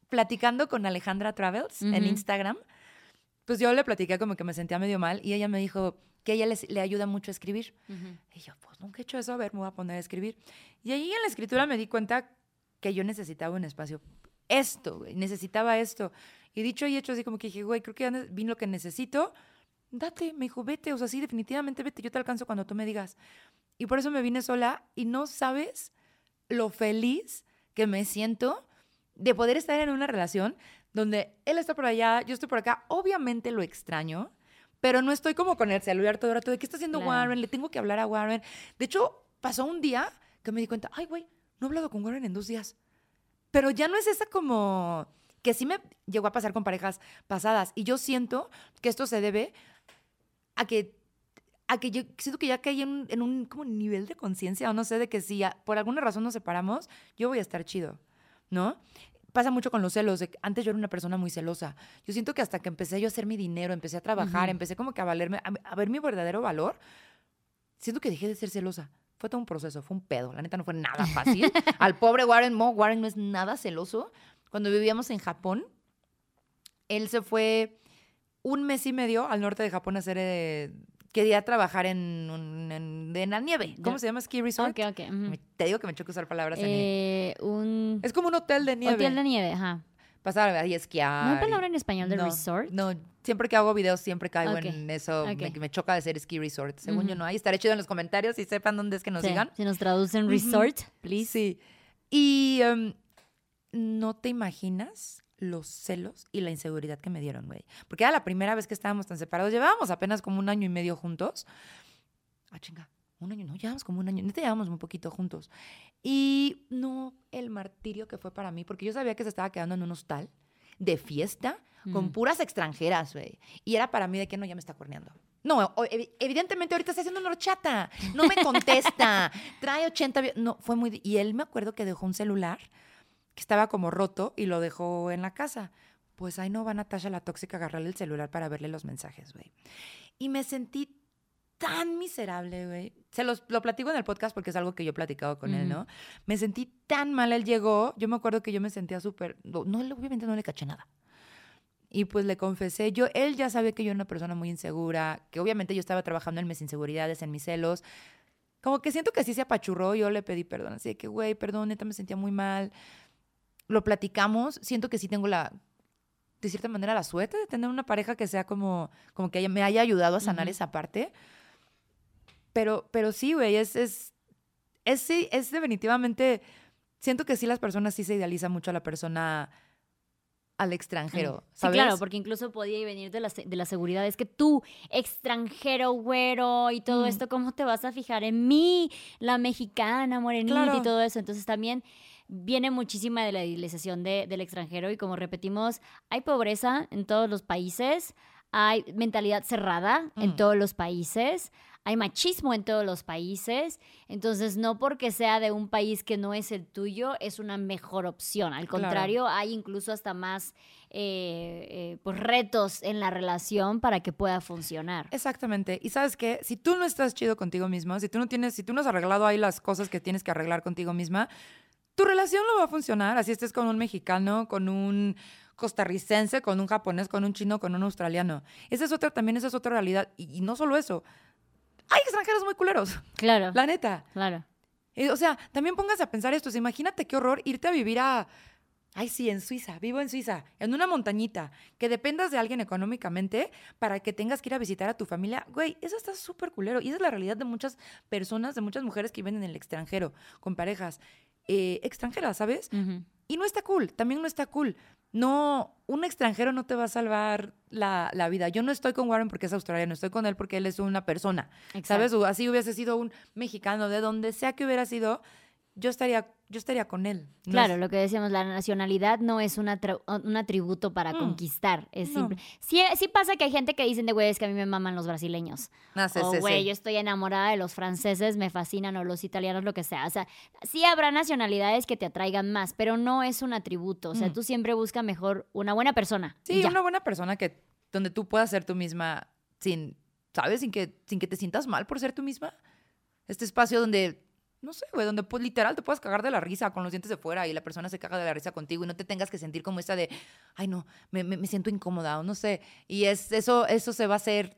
platicando con Alejandra Travels en Instagram. Pues yo le platiqué como que me sentía medio mal y ella me dijo, que ella le ayuda mucho a escribir. Y yo, pues nunca he hecho eso, a ver, me voy a poner a escribir. Y ahí en la escritura me di cuenta que yo necesitaba un espacio. Esto, güey, necesitaba esto. Y dicho y hecho, así como que dije, güey, creo que ya vino lo que necesito. Date, me dijo, vete, o sea, sí, definitivamente vete, yo te alcanzo cuando tú me digas. Y por eso me vine sola y no sabes lo feliz que me siento de poder estar en una relación donde él está por allá, yo estoy por acá. Obviamente lo extraño, pero no estoy como con el celular todo el rato de qué está haciendo Claro. Warren, le tengo que hablar a Warren. De hecho, pasó un día que me di cuenta, ay, güey, no he hablado con Warren en dos días. Pero ya no es esa como que sí me llegó a pasar con parejas pasadas. Y yo siento que esto se debe a que, a que yo siento que ya caí en, un- en un como nivel de conciencia, o no sé, de que si a- por alguna razón nos separamos, yo voy a estar chido, ¿no? Pasa mucho con los celos. antes yo era una persona muy celosa. Yo siento que hasta que empecé yo a hacer mi dinero, empecé a trabajar, Ujú. empecé como que a valerme, a, a ver mi verdadero valor, siento que dejé de ser celosa. Fue todo un proceso, fue un pedo. La neta no fue nada fácil. [LAUGHS] Al pobre Warren Mo, Warren no es nada celoso. Cuando vivíamos en Japón, él se fue un mes y medio al norte de Japón a hacer. eh, quería trabajar en, un- en, en la nieve. ¿Cómo se llama? Ski resort. Ok, ok. Te digo que me choca usar palabras en nieve. Eh, un Es como un hotel de nieve. hotel de nieve, ajá. Pasar ahí a esquiar. ¿No hay palabra en español de no, resort? No, siempre que hago videos siempre caigo en eso. Me, me choca decir ski resort. Según yo no hay. Estaré chido en los comentarios y sepan dónde es que nos Sí, digan. Si nos traducen resort, please. Sí. Y em, no te imaginas los celos y la inseguridad que me dieron, güey. Porque era la primera vez que estábamos tan separados. Llevábamos apenas como un año y medio juntos. Ah, chinga. Un año, no, llevamos como un año. Neta, llevamos muy poquito juntos. Y no el martirio que fue para mí, porque yo sabía que se estaba quedando en un hostal de fiesta con Mm. puras extranjeras, güey. Y era para mí de que no, ya me está corneando. No, evidentemente ahorita está haciendo una horchata. No me contesta. [LAUGHS] Trae 80... vi- No, fue muy... Y él me acuerdo que dejó un celular que estaba como roto y lo dejó en la casa. Pues ahí no va Natasha la tóxica a agarrarle el celular para verle los mensajes, güey. Y me sentí tan miserable, güey. Se los lo platico en el podcast porque es algo que yo he platicado con él. ¿no? Me sentí tan mal, él llegó. Yo me acuerdo que yo me sentía súper... No, obviamente no le caché nada. Y pues le confesé, yo, él ya sabe que yo era una persona muy insegura, que obviamente yo estaba trabajando en mis inseguridades, en mis celos. Como que siento que sí se apachurró, yo le pedí perdón, así de que, güey, perdón, neta me sentía muy mal. Lo platicamos, siento que sí tengo la, de cierta manera, la suerte de tener una pareja que sea como, como que haya- me haya ayudado a sanar esa parte. Pero, pero sí, güey, es, es, es, sí, es definitivamente, siento que sí las personas sí se idealizan mucho a la persona al extranjero, Sí, ¿sabes? claro, porque incluso podía venir de la, de la seguridad. Es que tú, extranjero, güero y todo Mm. esto, ¿cómo te vas a fijar en mí, la mexicana, morenita Claro. y todo eso? Entonces también viene muchísima de la idealización de- del extranjero y como repetimos, hay pobreza en todos los países, hay mentalidad cerrada en Mm. todos los países, hay machismo en todos los países, entonces no porque sea de un país que no es el tuyo es una mejor opción, al Claro. contrario, hay incluso hasta más eh, eh, pues retos en la relación para que pueda funcionar. Exactamente. Y sabes qué, si tú no estás chido contigo mismo, si tú no tienes, si tú no has arreglado ahí las cosas que tienes que arreglar contigo misma, tu relación no va a funcionar. Así estés con un mexicano, con un costarricense, con un japonés, con un chino, con un australiano. Esa es otra, también esa es otra realidad. Y, y no solo eso. Hay extranjeros muy culeros, Claro, la neta. claro. Eh, o sea, también pónganse a pensar esto. o sea, imagínate qué horror irte a vivir a. Ay, sí, en Suiza, vivo en Suiza, en una montañita, que dependas de alguien económicamente para que tengas que ir a visitar a tu familia. Güey, eso está súper culero. Y esa es la realidad de muchas personas, de muchas mujeres que viven en el extranjero, con parejas eh, extranjeras, ¿sabes? Y no está cool, también no está cool. No, un extranjero no te va a salvar la, la vida. Yo no estoy con Warren porque es australiano, estoy con él porque él es una persona. ¿Sabes? Exacto. O así hubiese sido un mexicano, de donde sea que hubiera sido, yo estaría, yo estaría con él. No Claro, es- lo que decíamos, la nacionalidad no es una un atributo para Mm. conquistar, es No. simple. Sí, sí pasa que hay gente que dicen de, güey, es que a mí me maman los brasileños. No, sí, o, güey, sí. yo estoy enamorada de los franceses, me fascinan, o los italianos, lo que sea. O sea, sí habrá nacionalidades que te atraigan más, pero no es un atributo. O sea, Mm. tú siempre buscas mejor una buena persona. Sí, una buena persona que donde tú puedas ser tú misma sin, ¿sabes? Sin que, sin que te sientas mal por ser tú misma. Este espacio donde, no sé, güey, donde pues literal te puedas cagar de la risa con los dientes de fuera y la persona se caga de la risa contigo y no te tengas que sentir como esta de, ay no, me, me- me siento incómoda o no sé. Y es, eso, eso se va a hacer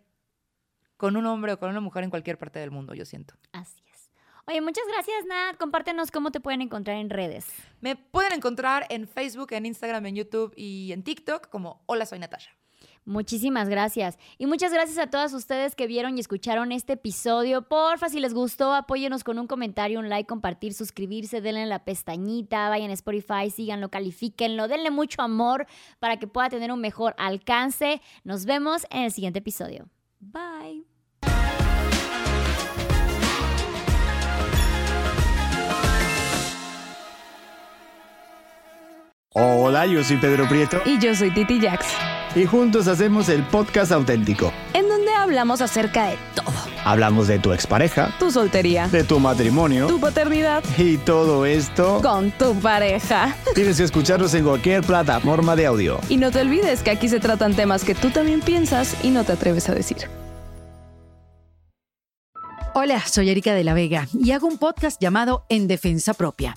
con un hombre o con una mujer en cualquier parte del mundo, yo siento. Así es. Oye, muchas gracias, Nat. Compártenos cómo te pueden encontrar en redes. Me pueden encontrar en Facebook, en Instagram, en YouTube y en TikTok como Hola, soy Natasha. Muchísimas gracias. Y muchas gracias a todas ustedes que vieron y escucharon este episodio. Porfa, si les gustó, apóyenos con un comentario, un like, compartir, suscribirse, denle la pestañita, vayan a Spotify, síganlo, califíquenlo, denle mucho amor para que pueda tener un mejor alcance. Nos vemos en el siguiente episodio. Bye. Hola, yo soy Pedro Prieto Y yo soy Titi Jax, y juntos hacemos el podcast auténtico. en donde hablamos acerca de todo. Hablamos de tu expareja, Tu soltería, de tu matrimonio tu paternidad, y todo esto. con tu pareja. Tienes que escucharnos en cualquier plataforma de audio. Y no te olvides que aquí se tratan temas que tú también piensas y no te atreves a decir. Hola, soy Erika de la Vega y hago un podcast llamado En Defensa Propia,